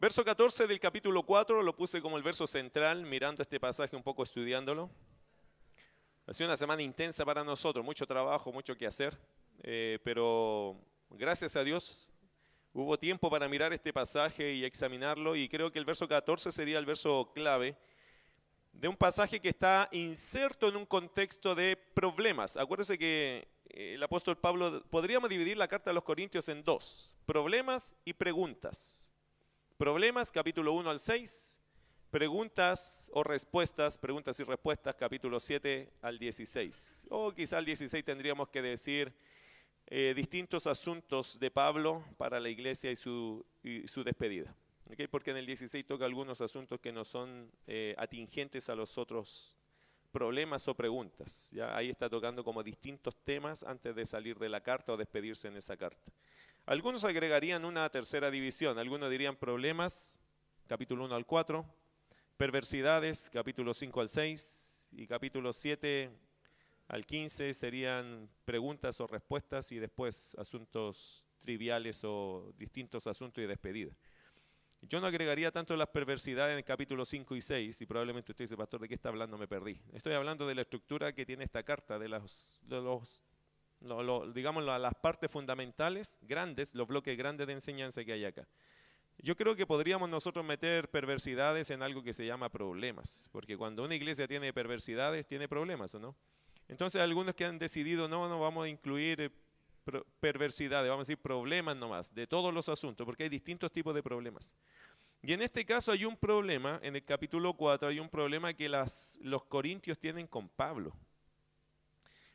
Verso 14 del capítulo 4 lo puse como el verso central, mirando este pasaje un poco, estudiándolo. Ha sido una semana intensa para nosotros, mucho trabajo, mucho que hacer, eh, pero gracias a Dios hubo tiempo para mirar este pasaje y examinarlo y creo que el verso 14 sería el verso clave de un pasaje que está inserto en un contexto de problemas. Acuérdense que eh, el apóstol Pablo, podríamos dividir la carta a los Corintios en dos, problemas y preguntas. Problemas, capítulo 1 al 6, preguntas o respuestas, preguntas y respuestas, capítulo 7 al 16. O quizá al 16 tendríamos que decir eh, distintos asuntos de Pablo para la iglesia y su, su despedida. Porque en el 16 toca algunos asuntos que no son eh, atingentes a los otros problemas o preguntas. ¿ya? Ahí está tocando como distintos temas antes de salir de la carta o despedirse en esa carta. Algunos agregarían una tercera división, algunos dirían problemas, capítulo 1 al 4, perversidades, capítulo 5 al 6, y capítulo 7 al 15 serían preguntas o respuestas y después asuntos triviales o distintos asuntos y despedida. Yo no agregaría tanto las perversidades en el capítulo 5 y 6, y probablemente usted dice, pastor, ¿de qué está hablando? Me perdí. Estoy hablando de la estructura que tiene esta carta, de, los, los digamos, las partes fundamentales, grandes, los bloques grandes de enseñanza que hay acá. Yo creo que podríamos nosotros meter perversidades en algo que se llama problemas, porque cuando una iglesia tiene perversidades, tiene problemas, ¿o no? Entonces algunos que han decidido, no, no vamos a incluir perversidades, vamos a decir problemas nomás, de todos los asuntos, porque hay distintos tipos de problemas. Y en este caso hay un problema, en el capítulo 4 hay un problema que los corintios tienen con Pablo.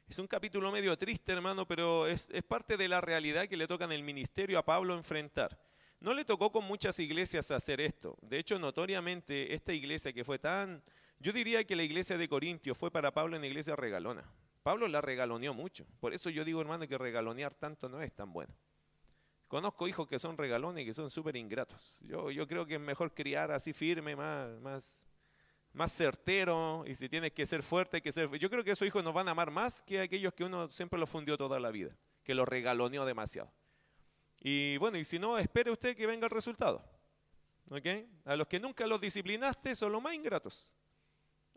Es un capítulo medio triste, hermano, pero es, parte de la realidad que le toca en el ministerio a Pablo enfrentar. No le tocó con muchas iglesias hacer esto. De hecho, notoriamente, esta iglesia que fue tan... Yo diría que la iglesia de Corintios fue para Pablo una iglesia regalona. Pablo la regaloneó mucho. Por eso yo digo, hermano, que regalonear tanto no es tan bueno. Conozco hijos que son regalones y que son súper ingratos. Yo, yo creo que es mejor criar así firme, más, más, más certero, y si tienes que ser fuerte, hay que ser... Yo creo que esos hijos nos van a amar más que aquellos que uno siempre los fundió toda la vida, que los regaloneó demasiado. Y bueno, y si no, espere usted que venga el resultado. ¿Ok? A los que nunca los disciplinaste son los más ingratos.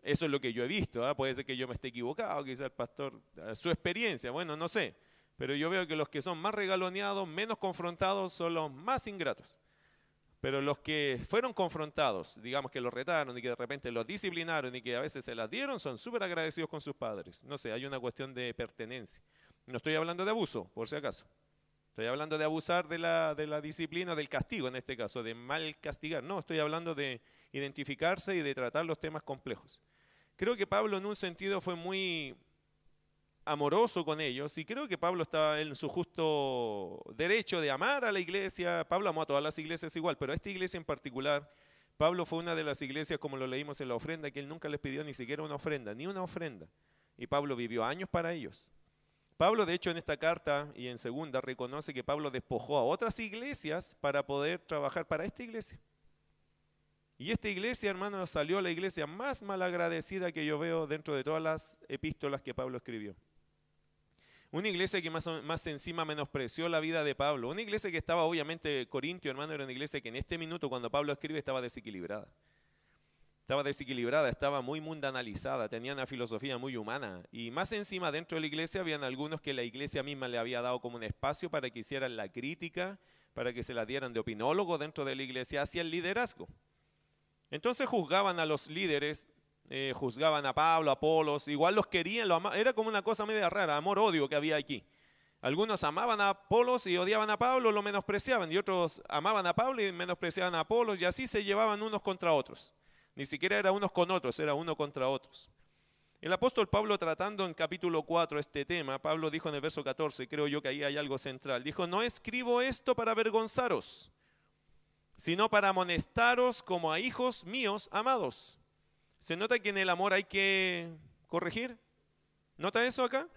Eso es lo que yo he visto, ¿ah? puede ser que yo me esté equivocado, quizá el pastor, su experiencia, bueno, no sé, pero yo veo que los que son más regaloneados, menos confrontados, son los más ingratos. Pero los que fueron confrontados, digamos que los retaron y que de repente los disciplinaron y que a veces se las dieron, son súper agradecidos con sus padres. No sé, hay una cuestión de pertenencia. No estoy hablando de abuso, por si acaso. Estoy hablando de abusar de la, de la disciplina, del castigo en este caso, de mal castigar. No, estoy hablando de identificarse y de tratar los temas complejos. Creo que Pablo en un sentido fue muy amoroso con ellos y creo que Pablo estaba en su justo derecho de amar a la iglesia. Pablo amó a todas las iglesias igual, pero a esta iglesia en particular, Pablo fue una de las iglesias, como lo leímos en la ofrenda, que él nunca les pidió ni siquiera una ofrenda, ni una ofrenda. Y Pablo vivió años para ellos. Pablo, de hecho, en esta carta y en segunda reconoce que Pablo despojó a otras iglesias para poder trabajar para esta iglesia. Y esta iglesia, hermano, salió la iglesia más malagradecida que yo veo dentro de todas las epístolas que Pablo escribió. Una iglesia que más, más encima menospreció la vida de Pablo. Una iglesia que estaba, obviamente, Corintio, hermano, era una iglesia que en este minuto, cuando Pablo escribe, estaba desequilibrada. Estaba desequilibrada, estaba muy mundanalizada, tenía una filosofía muy humana. Y más encima, dentro de la iglesia, habían algunos que la iglesia misma le había dado como un espacio para que hicieran la crítica, para que se la dieran de opinólogo dentro de la iglesia hacia el liderazgo. Entonces juzgaban a los líderes, eh, juzgaban a Pablo, a Apolos, igual los querían, era como una cosa media rara, amor-odio que había aquí. Algunos amaban a Apolos y odiaban a Pablo, lo menospreciaban, y otros amaban a Pablo y menospreciaban a Apolos, y así se llevaban unos contra otros. Ni siquiera era unos con otros, era uno contra otros. El apóstol Pablo tratando en capítulo 4 este tema, Pablo dijo en el verso 14, creo yo que ahí hay algo central, dijo, no escribo esto para avergonzaros sino para amonestaros como a hijos míos amados. ¿Se nota que en el amor hay que corregir? ¿Nota eso acá?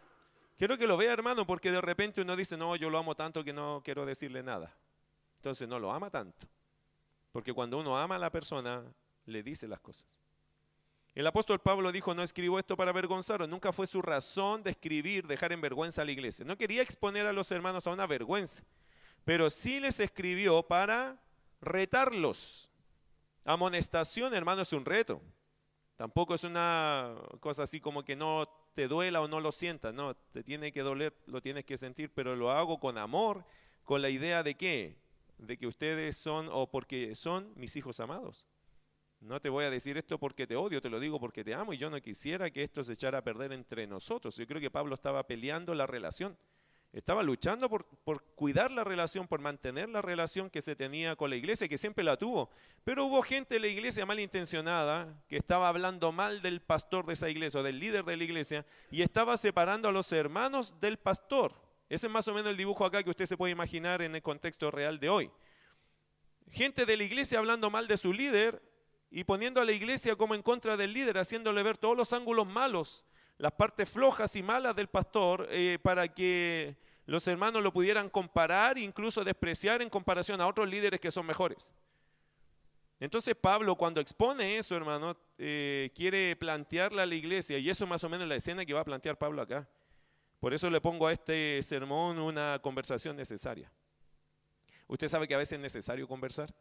Quiero que lo vea, hermano, porque de repente uno dice, no, yo lo amo tanto que no quiero decirle nada. Entonces no lo ama tanto. Porque cuando uno ama a la persona, le dice las cosas. El apóstol Pablo dijo, no escribo esto para avergonzaros. Nunca fue su razón de escribir, dejar en vergüenza a la iglesia. No quería exponer a los hermanos a una vergüenza, pero sí les escribió para retarlos. Amonestación, hermano, es un reto. Tampoco es una cosa así como que no te duela o no lo sientas, no, te tiene que doler, lo tienes que sentir, pero lo hago con amor, con la idea de qué? De que ustedes son o porque son mis hijos amados. No te voy a decir esto porque te odio, te lo digo porque te amo y yo no quisiera que esto se echara a perder entre nosotros. Yo creo que Pablo estaba peleando la relación. Estaba luchando por, cuidar la relación, por mantener la relación que se tenía con la iglesia, que siempre la tuvo. Pero hubo gente de la iglesia malintencionada que estaba hablando mal del pastor de esa iglesia o del líder de la iglesia y estaba separando a los hermanos del pastor. Ese es más o menos el dibujo acá que usted se puede imaginar en el contexto real de hoy. Gente de la iglesia hablando mal de su líder y poniendo a la iglesia como en contra del líder, haciéndole ver todos los ángulos malos las partes flojas y malas del pastor eh, para que los hermanos lo pudieran comparar e incluso despreciar en comparación a otros líderes que son mejores. Entonces Pablo cuando expone eso, hermano, eh, quiere plantearle a la iglesia, y eso es más o menos la escena que va a plantear Pablo acá. Por eso le pongo a este sermón una conversación necesaria. ¿Usted sabe que a veces es necesario conversar?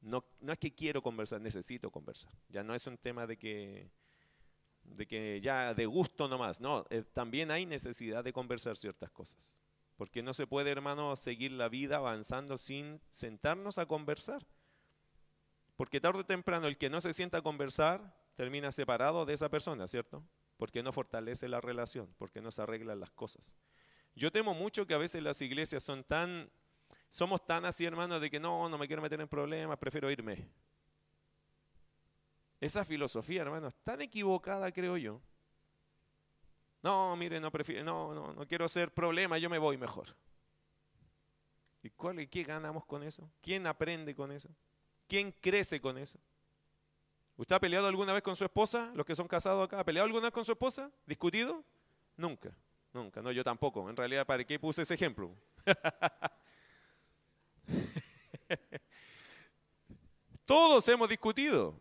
No, no es que quiero conversar, necesito conversar. Ya no es un tema de que de que ya de gusto nomás. No, eh, también hay necesidad de conversar ciertas cosas. Porque no se puede, hermano, seguir la vida avanzando sin sentarnos a conversar. Porque tarde o temprano el que no se sienta a conversar termina separado de esa persona, ¿cierto? Porque no fortalece la relación, porque no se arreglan las cosas. Yo temo mucho que a veces las iglesias son tan, somos tan así, hermano, de que no, no me quiero meter en problemas, prefiero irme. Esa filosofía, hermanos, tan equivocada, creo yo. No, mire, no prefiero, no, no, no quiero ser problema, yo me voy mejor. ¿Y cuál, qué ganamos con eso? ¿Quién aprende con eso? ¿Quién crece con eso? ¿Usted ha peleado alguna vez con su esposa? Los que son casados acá, ¿ha peleado alguna vez con su esposa? ¿Discutido? Nunca, nunca. No, yo tampoco. En realidad, ¿para qué puse ese ejemplo? Todos hemos discutido.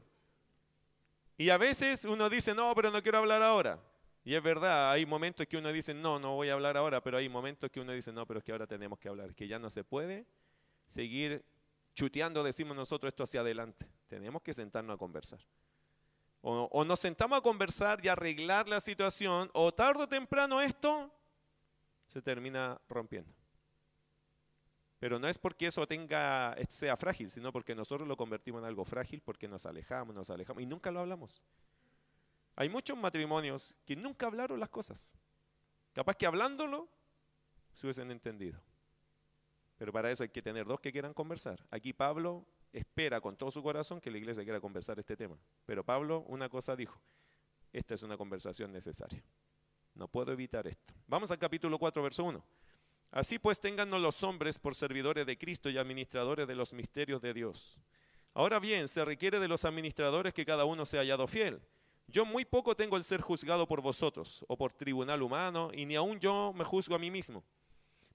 Y a veces uno dice, no, pero no quiero hablar ahora. Y es verdad, hay momentos que uno dice, no, no voy a hablar ahora, pero hay momentos que uno dice, no, pero es que ahora tenemos que hablar, que ya no se puede seguir chuteando, decimos nosotros, esto hacia adelante. Tenemos que sentarnos a conversar. O, o nos sentamos a conversar y arreglar la situación, o tarde o temprano esto se termina rompiendo. Pero no es porque eso tenga, sea frágil, sino porque nosotros lo convertimos en algo frágil, porque nos alejamos, nos alejamos y nunca lo hablamos. Hay muchos matrimonios que nunca hablaron las cosas. Capaz que hablándolo se hubiesen entendido. Pero para eso hay que tener dos que quieran conversar. Aquí Pablo espera con todo su corazón que la iglesia quiera conversar este tema. Pero Pablo una cosa dijo, esta es una conversación necesaria. No puedo evitar esto. Vamos al capítulo 4, verso 1. Así pues, téngannos los hombres por servidores de Cristo y administradores de los misterios de Dios. Ahora bien, se requiere de los administradores que cada uno sea hallado fiel. Yo muy poco tengo el ser juzgado por vosotros o por tribunal humano, y ni aun yo me juzgo a mí mismo.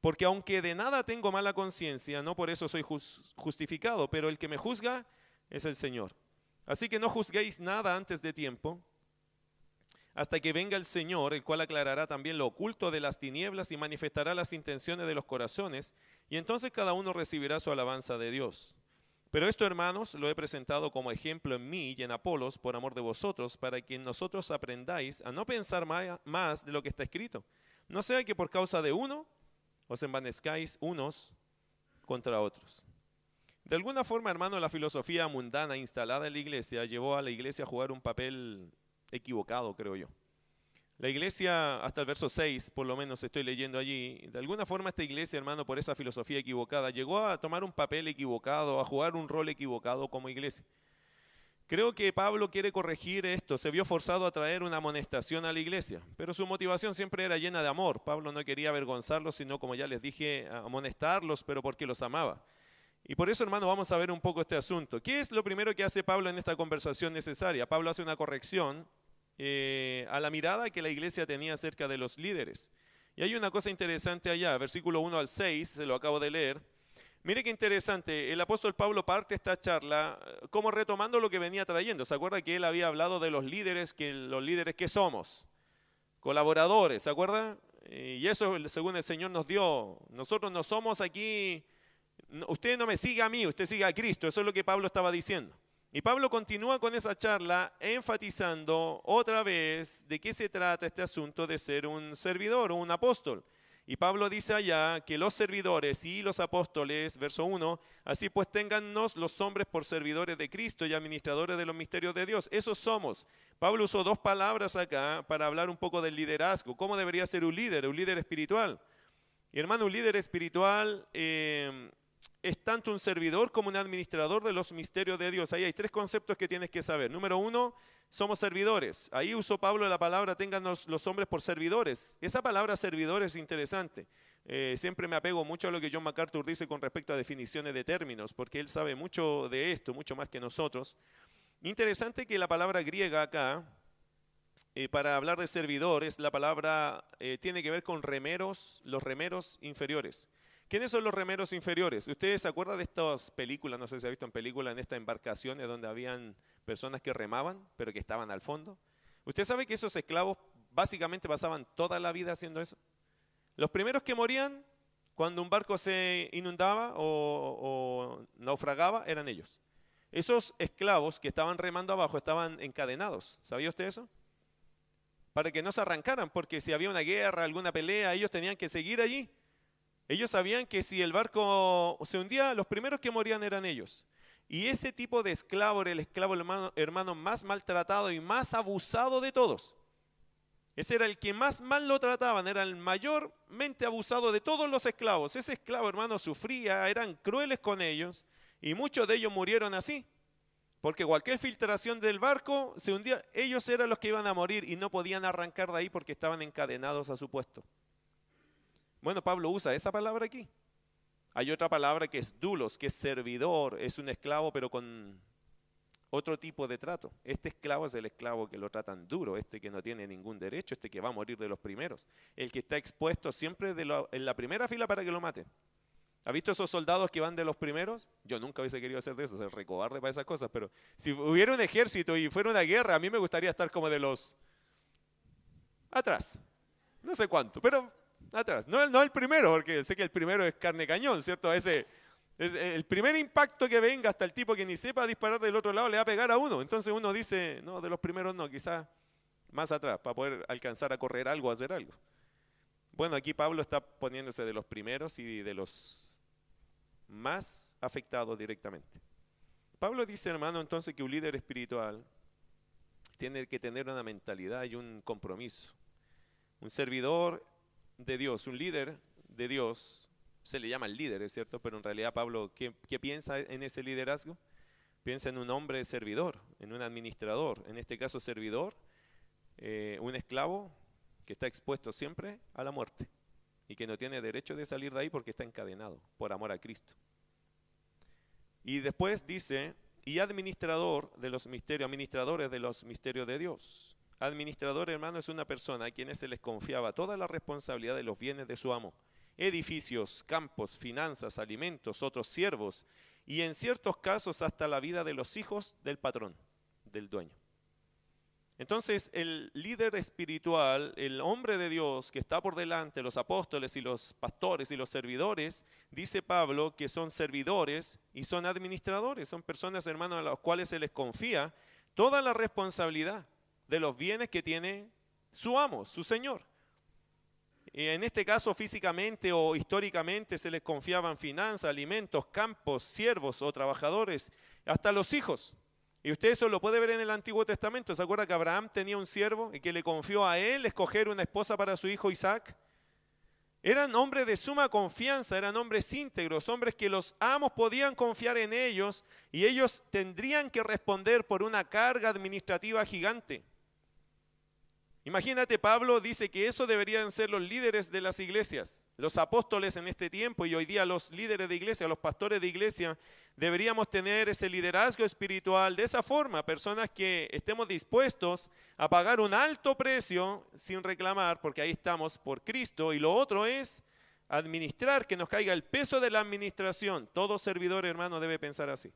Porque aunque de nada tengo mala conciencia, no por eso soy justificado, pero el que me juzga es el Señor. Así que no juzguéis nada antes de tiempo hasta que venga el Señor, el cual aclarará también lo oculto de las tinieblas y manifestará las intenciones de los corazones, y entonces cada uno recibirá su alabanza de Dios. Pero esto, hermanos, lo he presentado como ejemplo en mí y en Apolos, por amor de vosotros, para que nosotros aprendáis a no pensar más de lo que está escrito. No sea que por causa de uno os envanezcáis unos contra otros. De alguna forma, hermano, la filosofía mundana instalada en la iglesia llevó a la iglesia a jugar un papel equivocado, creo yo. La iglesia, hasta el verso 6, por lo menos estoy leyendo allí, de alguna forma esta iglesia, hermano, por esa filosofía equivocada, llegó a tomar un papel equivocado, a jugar un rol equivocado como iglesia. Creo que Pablo quiere corregir esto, se vio forzado a traer una amonestación a la iglesia, pero su motivación siempre era llena de amor. Pablo no quería avergonzarlos, sino como ya les dije, amonestarlos, pero porque los amaba. Y por eso, hermano, vamos a ver un poco este asunto. ¿Qué es lo primero que hace Pablo en esta conversación necesaria? Pablo hace una corrección eh, a la mirada que la iglesia tenía acerca de los líderes. Y hay una cosa interesante allá, versículo 1 al 6, se lo acabo de leer. Mire qué interesante, el apóstol Pablo parte esta charla eh, como retomando lo que venía trayendo. ¿Se acuerda que él había hablado de los líderes, que los líderes que somos? Colaboradores, ¿se acuerda? Eh, y eso según el Señor nos dio. Nosotros no somos aquí usted no me sigue a mí, usted sigue a Cristo. Eso es lo que Pablo estaba diciendo. Y Pablo continúa con esa charla enfatizando otra vez de qué se trata este asunto de ser un servidor o un apóstol. Y Pablo dice allá que los servidores y los apóstoles, verso 1, así pues téngannos los hombres por servidores de Cristo y administradores de los misterios de Dios. Esos somos. Pablo usó dos palabras acá para hablar un poco del liderazgo. ¿Cómo debería ser un líder? Un líder espiritual. Y hermano, un líder espiritual eh, es tanto un servidor como un administrador de los misterios de Dios. Ahí hay tres conceptos que tienes que saber. Número uno, somos servidores. Ahí usó Pablo la palabra tengan los, hombres por servidores. Esa palabra servidor es interesante. Eh, siempre me apego mucho a lo que John MacArthur dice con respecto a definiciones de términos, porque él sabe mucho de esto, mucho más que nosotros. Interesante que la palabra griega acá, eh, para hablar de servidores, la palabra eh, tiene que ver con remeros, los remeros inferiores. ¿Quiénes son los remeros inferiores? ¿Ustedes se acuerdan de estas películas? No sé si ha visto en películas, en estas embarcaciones donde habían personas que remaban, pero que estaban al fondo. ¿Usted sabe que esos esclavos básicamente pasaban toda la vida haciendo eso? Los primeros que morían cuando un barco se inundaba o, o naufragaba eran ellos. Esos esclavos que estaban remando abajo estaban encadenados. ¿Sabía usted eso? Para que no se arrancaran, porque si había una guerra, alguna pelea, ellos tenían que seguir allí ellos sabían que si el barco se hundía, los primeros que morían eran ellos. Y ese tipo de esclavo era el esclavo hermano, más maltratado y más abusado de todos. Ese era el que más mal lo trataban, era el mayormente abusado de todos los esclavos. Ese esclavo hermano sufría, eran crueles con ellos y muchos de ellos murieron así. Porque cualquier filtración del barco se hundía, ellos eran los que iban a morir y no podían arrancar de ahí porque estaban encadenados a su puesto. Bueno, Pablo usa esa palabra aquí. Hay otra palabra que es dulos, que es servidor, es un esclavo pero con otro tipo de trato. Este esclavo es el esclavo que lo tratan duro, este que no tiene ningún derecho, este que va a morir de los primeros, el que está expuesto siempre en la primera fila para que lo maten. ¿Ha visto esos soldados que van de los primeros? Yo nunca hubiese querido hacer de eso, ser recobarde para esas cosas, pero si hubiera un ejército y fuera una guerra, a mí me gustaría estar como de los atrás. No sé cuánto, pero atrás. No, el primero, porque sé que el primero es carne cañón, ¿cierto? Ese, es el primer impacto que venga hasta el tipo que ni sepa disparar del otro lado le va a pegar a uno. Entonces uno dice, no, de los primeros no, quizás más atrás, para poder alcanzar a correr algo, hacer algo. Bueno, aquí Pablo está poniéndose de los primeros y de los más afectados directamente. Pablo dice, hermano, entonces que un líder espiritual tiene que tener una mentalidad y un compromiso. Un servidor de Dios, un líder de Dios, se le llama el líder, es cierto, pero en realidad Pablo, ¿qué, piensa en ese liderazgo? Piensa en un hombre servidor, en un administrador, en este caso servidor, eh, un esclavo que está expuesto siempre a la muerte y que no tiene derecho de salir de ahí porque está encadenado por amor a Cristo. Y después dice, y administrador de los misterios, administradores de los misterios de Dios. Administrador, hermano, es una persona a quien se les confiaba toda la responsabilidad de los bienes de su amo. Edificios, campos, finanzas, alimentos, otros siervos y en ciertos casos hasta la vida de los hijos del patrón, del dueño. Entonces el líder espiritual, el hombre de Dios que está por delante, los apóstoles y los pastores y los servidores, dice Pablo que son servidores y son administradores, son personas, hermanos, a las cuales se les confía toda la responsabilidad de los bienes que tiene su amo, su señor. En este caso físicamente o históricamente se les confiaban finanzas, alimentos, campos, siervos o trabajadores, hasta los hijos. Y usted eso lo puede ver en el Antiguo Testamento. ¿Se acuerda que Abraham tenía un siervo y que le confió a él escoger una esposa para su hijo Isaac? Eran hombres de suma confianza, eran hombres íntegros, hombres que los amos podían confiar en ellos y ellos tendrían que responder por una carga administrativa gigante. Imagínate, Pablo dice que eso deberían ser los líderes de las iglesias, los apóstoles en este tiempo y hoy día los líderes de iglesia, los pastores de iglesia, deberíamos tener ese liderazgo espiritual de esa forma, personas que estemos dispuestos a pagar un alto precio sin reclamar, porque ahí estamos por Cristo, y lo otro es administrar, que nos caiga el peso de la administración. Todo servidor hermano debe pensar así.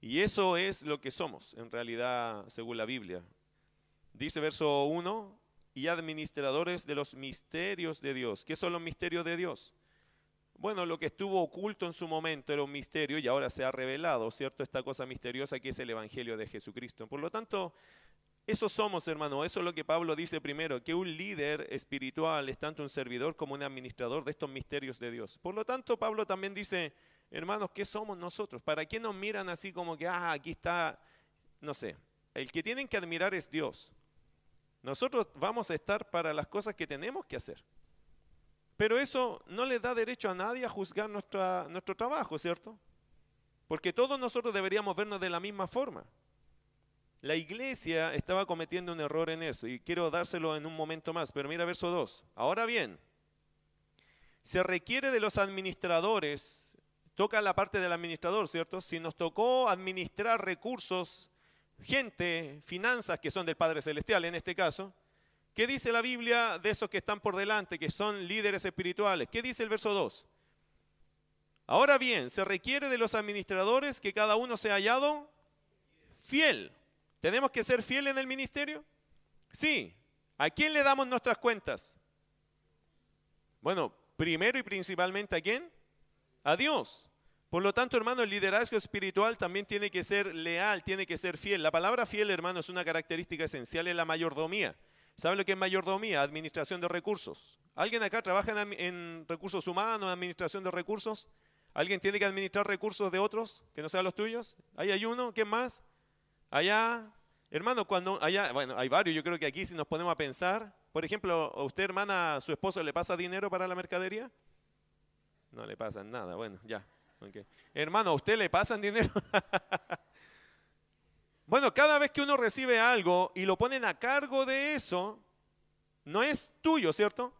Y eso es lo que somos, en realidad, según la Biblia. Dice verso 1, y administradores de los misterios de Dios. ¿Qué son los misterios de Dios? bueno, lo que estuvo oculto en su momento era un misterio y ahora se ha revelado, ¿cierto? Esta cosa misteriosa que es el Evangelio de Jesucristo. Por lo tanto, eso somos, hermano, eso es lo que Pablo dice primero, que un líder espiritual es tanto un servidor como un administrador de estos misterios de Dios. Por lo tanto, Pablo también dice, hermanos, ¿qué somos nosotros? ¿Para qué nos miran así como que, ah, aquí está, no sé, el que tienen que admirar es Dios. Nosotros vamos a estar para las cosas que tenemos que hacer. Pero eso no le da derecho a nadie a juzgar nuestra, nuestro trabajo, ¿cierto? Porque todos nosotros deberíamos vernos de la misma forma. La iglesia estaba cometiendo un error en eso y quiero dárselo en un momento más, pero mira verso 2. Ahora bien, se requiere de los administradores, toca la parte del administrador, ¿cierto? Si nos tocó administrar recursos, gente, finanzas que son del Padre Celestial en este caso, ¿Qué dice la Biblia de esos que están por delante, que son líderes espirituales? ¿Qué dice el verso 2? Ahora bien, se requiere de los administradores que cada uno sea hallado fiel. ¿Tenemos que ser fieles en el ministerio? Sí. ¿A quién le damos nuestras cuentas? Bueno, primero y principalmente a quién? A Dios. Por lo tanto, hermano, el liderazgo espiritual también tiene que ser leal, tiene que ser fiel. La palabra fiel, hermano, es una característica esencial en la mayordomía. ¿Sabe lo que es mayordomía? Administración de recursos. ¿Alguien acá trabaja en, recursos humanos, administración de recursos? ¿Alguien tiene que administrar recursos de otros que no sean los tuyos? ¿Ahí hay uno? ¿Quién más? Allá. Hermano, cuando allá, bueno, hay varios, yo creo que aquí si nos ponemos a pensar, por ejemplo, ¿a usted, hermana, su esposo le pasa dinero para la mercadería? No le pasan nada, bueno, ya. Hermano, ¿a usted le pasan dinero? Bueno, cada vez que uno recibe algo y lo ponen a cargo de eso, no es tuyo, ¿cierto?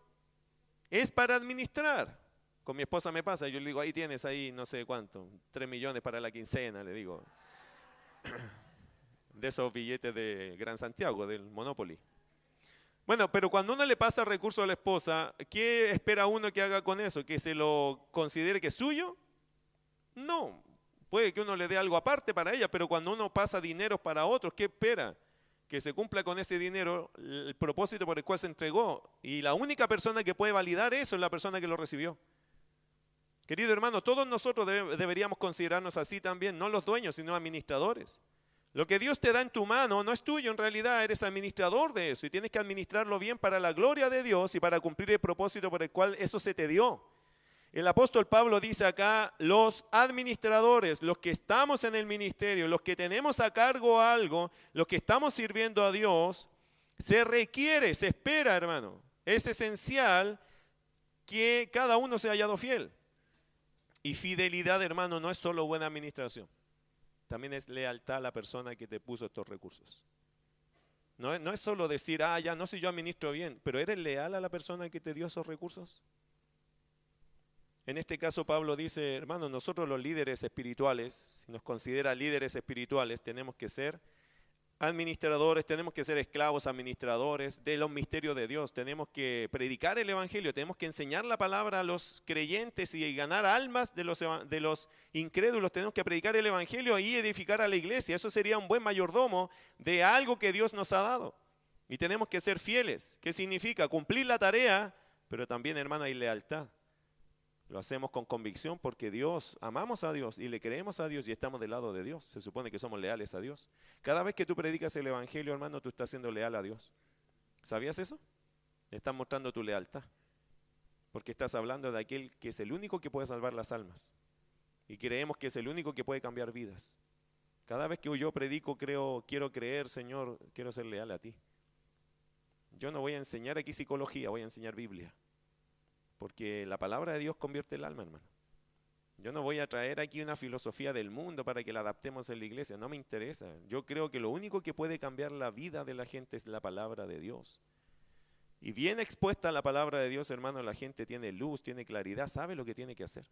Es para administrar. Con mi esposa me pasa, yo le digo, ahí tienes ahí no sé cuánto, tres millones para la quincena, le digo. De esos billetes de Gran Santiago, del Monopoly. Bueno, pero cuando uno le pasa recurso a la esposa, ¿qué espera uno que haga con eso? ¿Que se lo considere que es suyo? No, Puede que uno le dé algo aparte para ella, pero cuando uno pasa dinero para otros, ¿qué espera? Que se cumpla con ese dinero el propósito por el cual se entregó. Y la única persona que puede validar eso es la persona que lo recibió. Querido hermano, todos nosotros deberíamos considerarnos así también, no los dueños, sino administradores. Lo que Dios te da en tu mano no es tuyo, en realidad eres administrador de eso y tienes que administrarlo bien para la gloria de Dios y para cumplir el propósito por el cual eso se te dio. El apóstol Pablo dice acá, los administradores, los que estamos en el ministerio, los que tenemos a cargo algo, los que estamos sirviendo a Dios, se requiere, se espera, hermano. Es esencial que cada uno sea hallado fiel. Y fidelidad, hermano, no es solo buena administración. También es lealtad a la persona que te puso estos recursos. No, no es solo decir, ah, ya no sé yo administro bien, pero ¿eres leal a la persona que te dio esos recursos? En este caso Pablo dice, hermano, nosotros los líderes espirituales, si nos considera líderes espirituales, tenemos que ser administradores, tenemos que ser esclavos administradores de los misterios de Dios, tenemos que predicar el Evangelio, tenemos que enseñar la palabra a los creyentes y ganar almas de los, de los incrédulos, tenemos que predicar el Evangelio y edificar a la iglesia. Eso sería un buen mayordomo de algo que Dios nos ha dado. Y tenemos que ser fieles. ¿Qué significa? Cumplir la tarea, pero también, hermano, hay lealtad. Lo hacemos con convicción porque Dios, amamos a Dios y le creemos a Dios y estamos del lado de Dios. Se supone que somos leales a Dios. Cada vez que tú predicas el Evangelio, hermano, tú estás siendo leal a Dios. ¿Sabías eso? Estás mostrando tu lealtad. Porque estás hablando de aquel que es el único que puede salvar las almas. Y creemos que es el único que puede cambiar vidas. Cada vez que yo predico, creo, quiero creer, Señor, quiero ser leal a ti. Yo no voy a enseñar aquí psicología, voy a enseñar Biblia. Porque la palabra de Dios convierte el alma, hermano. Yo no voy a traer aquí una filosofía del mundo para que la adaptemos en la iglesia, no me interesa. Yo creo que lo único que puede cambiar la vida de la gente es la palabra de Dios. Y bien expuesta la palabra de Dios, hermano, la gente tiene luz, tiene claridad, sabe lo que tiene que hacer.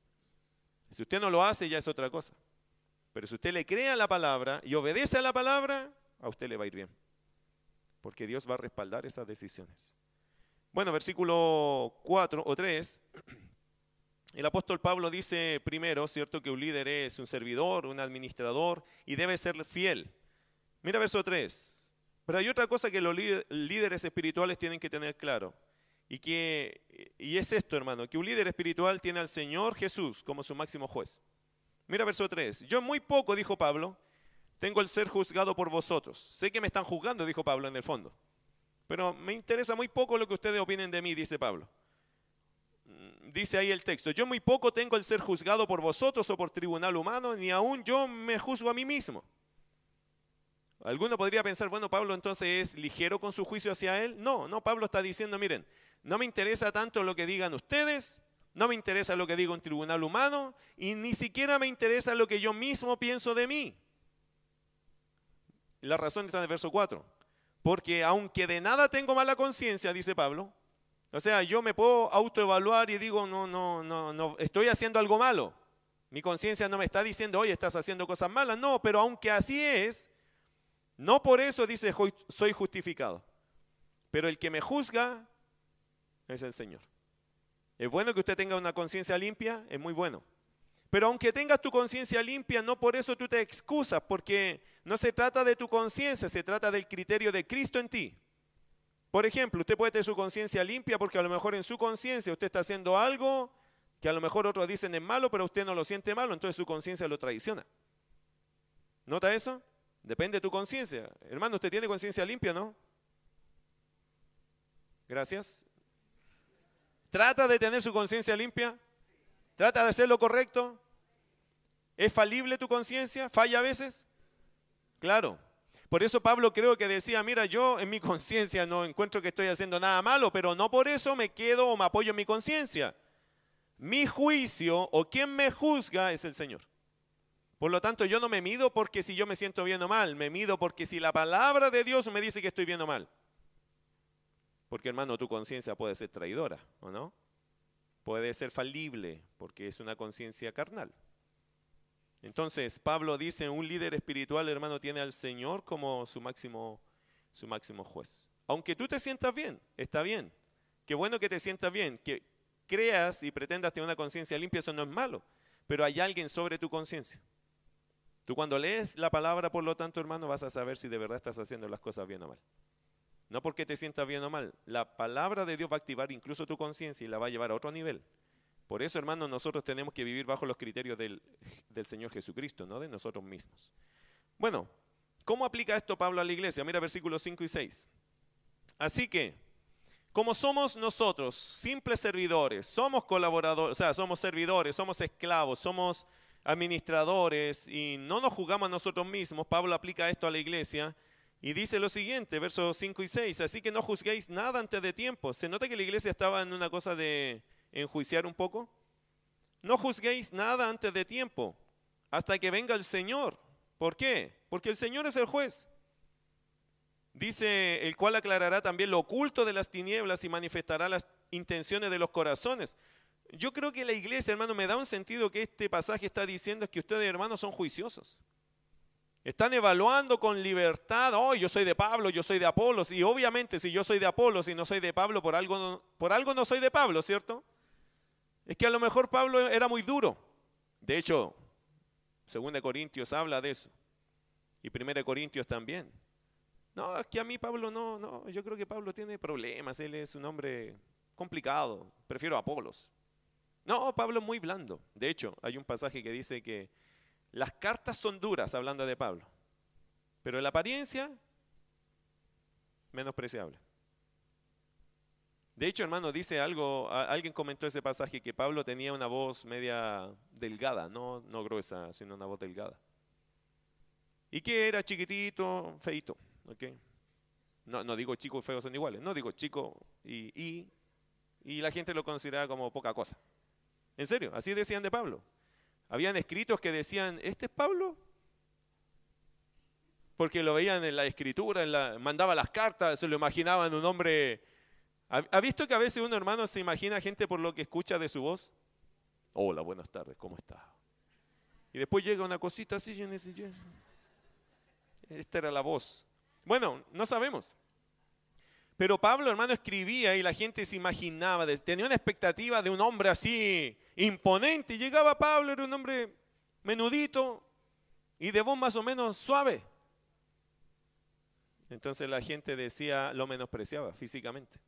Si usted no lo hace, ya es otra cosa. Pero si usted le cree a la palabra y obedece a la palabra, a usted le va a ir bien. Porque Dios va a respaldar esas decisiones. Bueno, versículo 4 o 3. El apóstol Pablo dice primero, ¿cierto? Que un líder es un servidor, un administrador y debe ser fiel. Mira verso 3. Pero hay otra cosa que los líderes espirituales tienen que tener claro. Y, que, y es esto, hermano, que un líder espiritual tiene al Señor Jesús como su máximo juez. Mira verso 3. Yo muy poco, dijo Pablo, tengo el ser juzgado por vosotros. Sé que me están juzgando, dijo Pablo en el fondo. Pero me interesa muy poco lo que ustedes opinen de mí, dice Pablo. Mm, dice ahí el texto, yo muy poco tengo el ser juzgado por vosotros o por tribunal humano, ni aún yo me juzgo a mí mismo. Alguno podría pensar, bueno, Pablo entonces es ligero con su juicio hacia él. No, no, Pablo está diciendo, miren, no me interesa tanto lo que digan ustedes, no me interesa lo que diga un tribunal humano y ni siquiera me interesa lo que yo mismo pienso de mí. La razón está en el verso 4. Porque aunque de nada tengo mala conciencia, dice Pablo, o sea, yo me puedo autoevaluar y digo, no, no, no, no, estoy haciendo algo malo. Mi conciencia no me está diciendo, oye, estás haciendo cosas malas. No, pero aunque así es, no por eso dice, soy justificado. Pero el que me juzga es el Señor. Es bueno que usted tenga una conciencia limpia, es muy bueno. Pero aunque tengas tu conciencia limpia, no por eso tú te excusas, porque no se trata de tu conciencia, se trata del criterio de Cristo en ti. Por ejemplo, usted puede tener su conciencia limpia porque a lo mejor en su conciencia usted está haciendo algo que a lo mejor otros dicen es malo, pero usted no lo siente malo, entonces su conciencia lo traiciona. ¿Nota eso? Depende de tu conciencia. Hermano, ¿usted tiene conciencia limpia, no? Gracias. ¿Trata de tener su conciencia limpia? ¿Trata de hacer lo correcto? ¿Es falible tu conciencia? ¿Falla a veces? Claro. Por eso Pablo creo que decía, mira, yo en mi conciencia no encuentro que estoy haciendo nada malo, pero no por eso me quedo o me apoyo en mi conciencia. Mi juicio o quien me juzga es el Señor. Por lo tanto, yo no me mido porque si yo me siento bien o mal, me mido porque si la palabra de Dios me dice que estoy bien o mal. Porque hermano, tu conciencia puede ser traidora, ¿o no? Puede ser falible, porque es una conciencia carnal. Entonces, Pablo dice, un líder espiritual, hermano, tiene al Señor como su máximo, su máximo juez. Aunque tú te sientas bien, está bien. Qué bueno que te sientas bien, que creas y pretendas tener una conciencia limpia, eso no es malo. Pero hay alguien sobre tu conciencia. Tú cuando lees la palabra, por lo tanto, hermano, vas a saber si de verdad estás haciendo las cosas bien o mal. No porque te sientas bien o mal. La palabra de Dios va a activar incluso tu conciencia y la va a llevar a otro nivel. Por eso, hermanos, nosotros tenemos que vivir bajo los criterios del, Señor Jesucristo, no de nosotros mismos. Bueno, ¿cómo aplica esto Pablo a la iglesia? Mira versículos 5 y 6. Así que, como somos nosotros simples servidores, somos colaboradores, o sea, somos servidores, somos esclavos, somos administradores y no nos jugamos a nosotros mismos, Pablo aplica esto a la iglesia y dice lo siguiente, versos 5 y 6, así que no juzguéis nada antes de tiempo. ¿Se nota que la iglesia estaba en una cosa de enjuiciar un poco? No juzguéis nada antes de tiempo, hasta que venga el Señor. ¿Por qué? Porque el Señor es el juez. Dice, el cual aclarará también lo oculto de las tinieblas y manifestará las intenciones de los corazones. Yo creo que la iglesia, hermano, me da un sentido que este pasaje está diciendo es que ustedes, hermanos, son juiciosos. Están evaluando con libertad, oh, yo soy de Pablo, yo soy de Apolos, y obviamente si yo soy de Apolos y no soy de Pablo, por algo, por algo no soy de Pablo, ¿cierto? Es que a lo mejor Pablo era muy duro. De hecho, 2 Corintios habla de eso. Y 1 Corintios también. No, es que a mí Pablo no, no, yo creo que Pablo tiene problemas, él es un hombre complicado, prefiero a Apolos. No, Pablo es muy blando. De hecho, hay un pasaje que dice que las cartas son duras, hablando de Pablo, pero la apariencia, menospreciable. De hecho, hermano, dice algo, alguien comentó ese pasaje que Pablo tenía una voz media delgada, no, no gruesa, sino una voz delgada. Y que era chiquitito, feito. No, digo chicos feos son iguales, no digo chico y, y, y la gente lo consideraba como poca cosa. En serio, así decían de Pablo. Habían escritos que decían, ¿este es Pablo? Porque lo veían en la escritura, en la, mandaba las cartas, se lo imaginaban un hombre... ¿Ha, visto que a veces un hermano se imagina gente por lo que escucha de su voz? Hola, buenas tardes, ¿cómo está? Y después llega una cosita así, esta era la voz. Bueno, no sabemos. Pero Pablo, hermano, escribía y la gente se imaginaba, tenía una expectativa de un hombre así imponente. Y llegaba Pablo, era un hombre menudito y de voz más o menos suave. Entonces la gente decía, lo menospreciaba físicamente.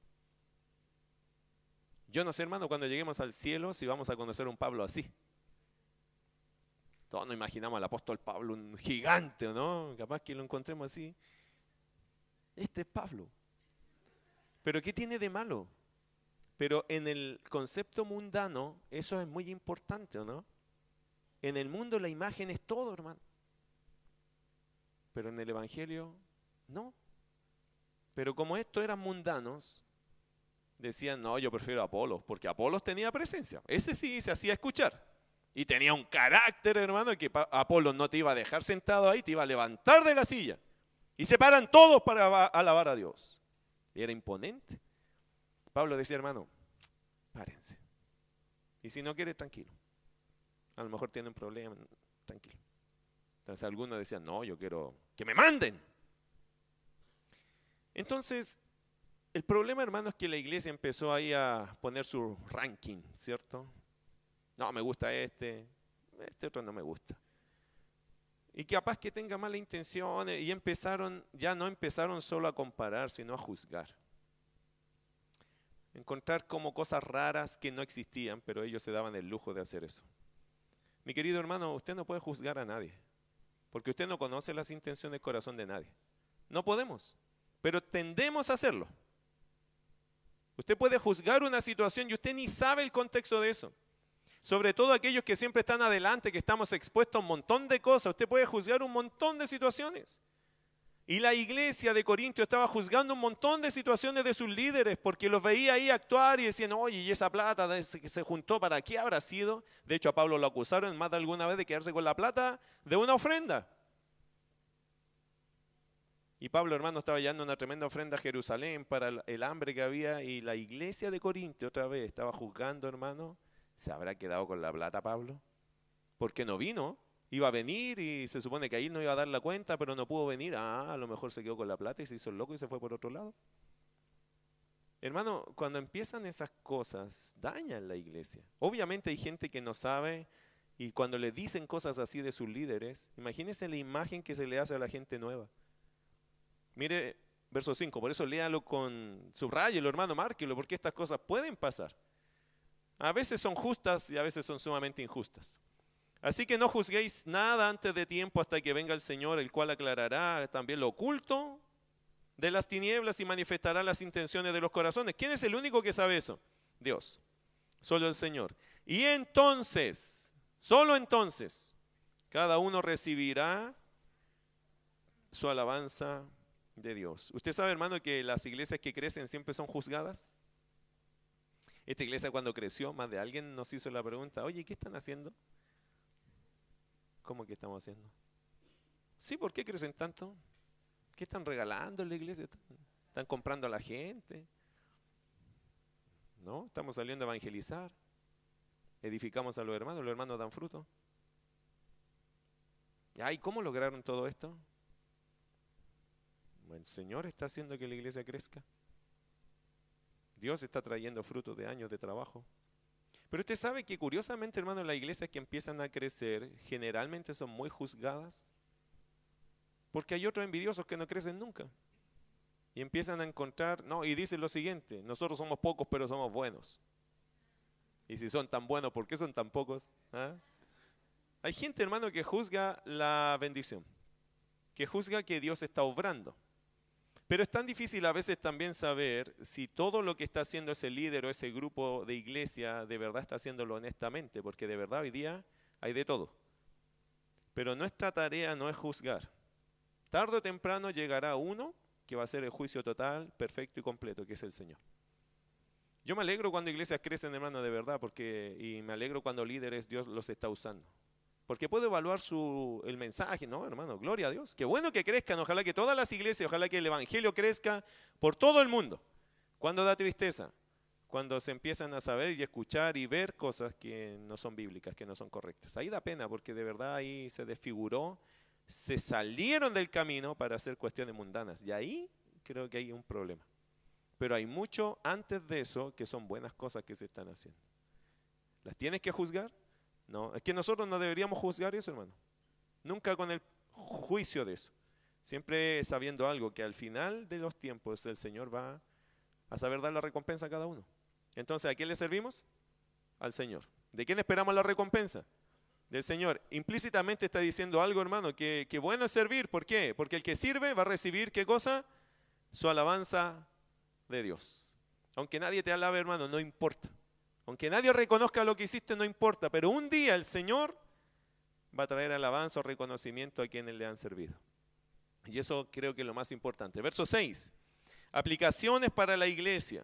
Yo no sé, hermano, cuando lleguemos al cielo si vamos a conocer a un Pablo así. Todos nos imaginamos al apóstol Pablo, un gigante, ¿no? Capaz que lo encontremos así. Este es Pablo. Pero ¿qué tiene de malo? Pero en el concepto mundano eso es muy importante, ¿o no? En el mundo la imagen es todo, hermano. Pero en el Evangelio, no. Pero como estos eran mundanos, decían, no, yo prefiero a Apolos, porque Apolos tenía presencia. Ese sí se hacía escuchar. Y tenía un carácter, hermano, que Apolo no te iba a dejar sentado ahí, te iba a levantar de la silla. Y se paran todos para alabar a Dios. Era imponente. Pablo decía, hermano, párense. Y si no quiere, tranquilo. A lo mejor tienen un problema, tranquilo. Entonces algunos decían, no, yo quiero que me manden. Entonces, el problema, hermano, es que la iglesia empezó ahí a poner su ranking, ¿cierto? No, me gusta este, este otro no me gusta. Y capaz que tenga malas intenciones y empezaron, ya no empezaron solo a comparar, sino a juzgar. Encontrar como cosas raras que no existían, pero ellos se daban el lujo de hacer eso. Mi querido hermano, usted no puede juzgar a nadie, porque usted no conoce las intenciones del corazón de nadie. No podemos, pero tendemos a hacerlo. Usted puede juzgar una situación y usted ni sabe el contexto de eso. Sobre todo aquellos que siempre están adelante, que estamos expuestos a un montón de cosas. Usted puede juzgar un montón de situaciones. Y la iglesia de Corintio estaba juzgando un montón de situaciones de sus líderes porque los veía ahí actuar y decían, oye, ¿y esa plata que se juntó para qué habrá sido? De hecho, a Pablo lo acusaron más de alguna vez de quedarse con la plata de una ofrenda. Y Pablo, hermano, estaba llevando una tremenda ofrenda a Jerusalén para el hambre que había y la iglesia de Corintio otra vez estaba juzgando, hermano, ¿Se habrá quedado con la plata Pablo? Porque no vino. Iba a venir y se supone que ahí no iba a dar la cuenta, pero no pudo venir. Ah, a lo mejor se quedó con la plata y se hizo el loco y se fue por otro lado. Hermano, cuando empiezan esas cosas, dañan la iglesia. Obviamente hay gente que no sabe y cuando le dicen cosas así de sus líderes, imagínense la imagen que se le hace a la gente nueva. Mire, verso 5, por eso léalo con subrayelo, hermano, márquelo, porque estas cosas pueden pasar. A veces son justas y a veces son sumamente injustas. Así que no juzguéis nada antes de tiempo hasta que venga el Señor, el cual aclarará también lo oculto de las tinieblas y manifestará las intenciones de los corazones. ¿Quién es el único que sabe eso? Dios. Solo el Señor. Y entonces, solo entonces, cada uno recibirá su alabanza de Dios. ¿Usted sabe, hermano, que las iglesias que crecen siempre son juzgadas? Esta iglesia cuando creció, más de alguien nos hizo la pregunta, oye, ¿qué están haciendo? ¿Cómo que estamos haciendo? Sí, ¿por qué crecen tanto? ¿Qué están regalando en la iglesia? ¿Están comprando a la gente? ¿No? Estamos saliendo a evangelizar. Edificamos a los hermanos, los hermanos dan fruto. ¿Y cómo lograron todo esto? El Señor está haciendo que la iglesia crezca. Dios está trayendo frutos de años de trabajo. Pero usted sabe que curiosamente, hermano, las iglesias que empiezan a crecer generalmente son muy juzgadas. Porque hay otros envidiosos que no crecen nunca. Y empiezan a encontrar, no, y dicen lo siguiente, nosotros somos pocos pero somos buenos. Y si son tan buenos, ¿por qué son tan pocos? ¿Ah? Hay gente, hermano, que juzga la bendición, que juzga que Dios está obrando. Pero es tan difícil a veces también saber si todo lo que está haciendo ese líder o ese grupo de iglesia de verdad está haciéndolo honestamente, porque de verdad hoy día hay de todo. Pero nuestra tarea no es juzgar. Tarde o temprano llegará uno que va a ser el juicio total, perfecto y completo, que es el Señor. Yo me alegro cuando iglesias crecen, hermano, de verdad, porque y me alegro cuando líderes Dios los está usando. Porque puedo evaluar su, el mensaje, ¿no, hermano? Gloria a Dios. Qué bueno que crezcan, ojalá que todas las iglesias, ojalá que el Evangelio crezca por todo el mundo. Cuando da tristeza, cuando se empiezan a saber y escuchar y ver cosas que no son bíblicas, que no son correctas. Ahí da pena porque de verdad ahí se desfiguró, se salieron del camino para hacer cuestiones mundanas. Y ahí creo que hay un problema. Pero hay mucho antes de eso que son buenas cosas que se están haciendo. ¿Las tienes que juzgar? No, es que nosotros no deberíamos juzgar eso, hermano. Nunca con el juicio de eso. Siempre sabiendo algo, que al final de los tiempos el Señor va a saber dar la recompensa a cada uno. Entonces, ¿a quién le servimos? Al Señor. ¿De quién esperamos la recompensa? Del Señor. Implícitamente está diciendo algo, hermano, que, que bueno es servir. ¿Por qué? Porque el que sirve va a recibir, ¿qué cosa? Su alabanza de Dios. Aunque nadie te alabe, hermano, no importa. Aunque nadie reconozca lo que hiciste, no importa. Pero un día el Señor va a traer alabanza o reconocimiento a quienes le han servido. Y eso creo que es lo más importante. Verso 6. Aplicaciones para la iglesia.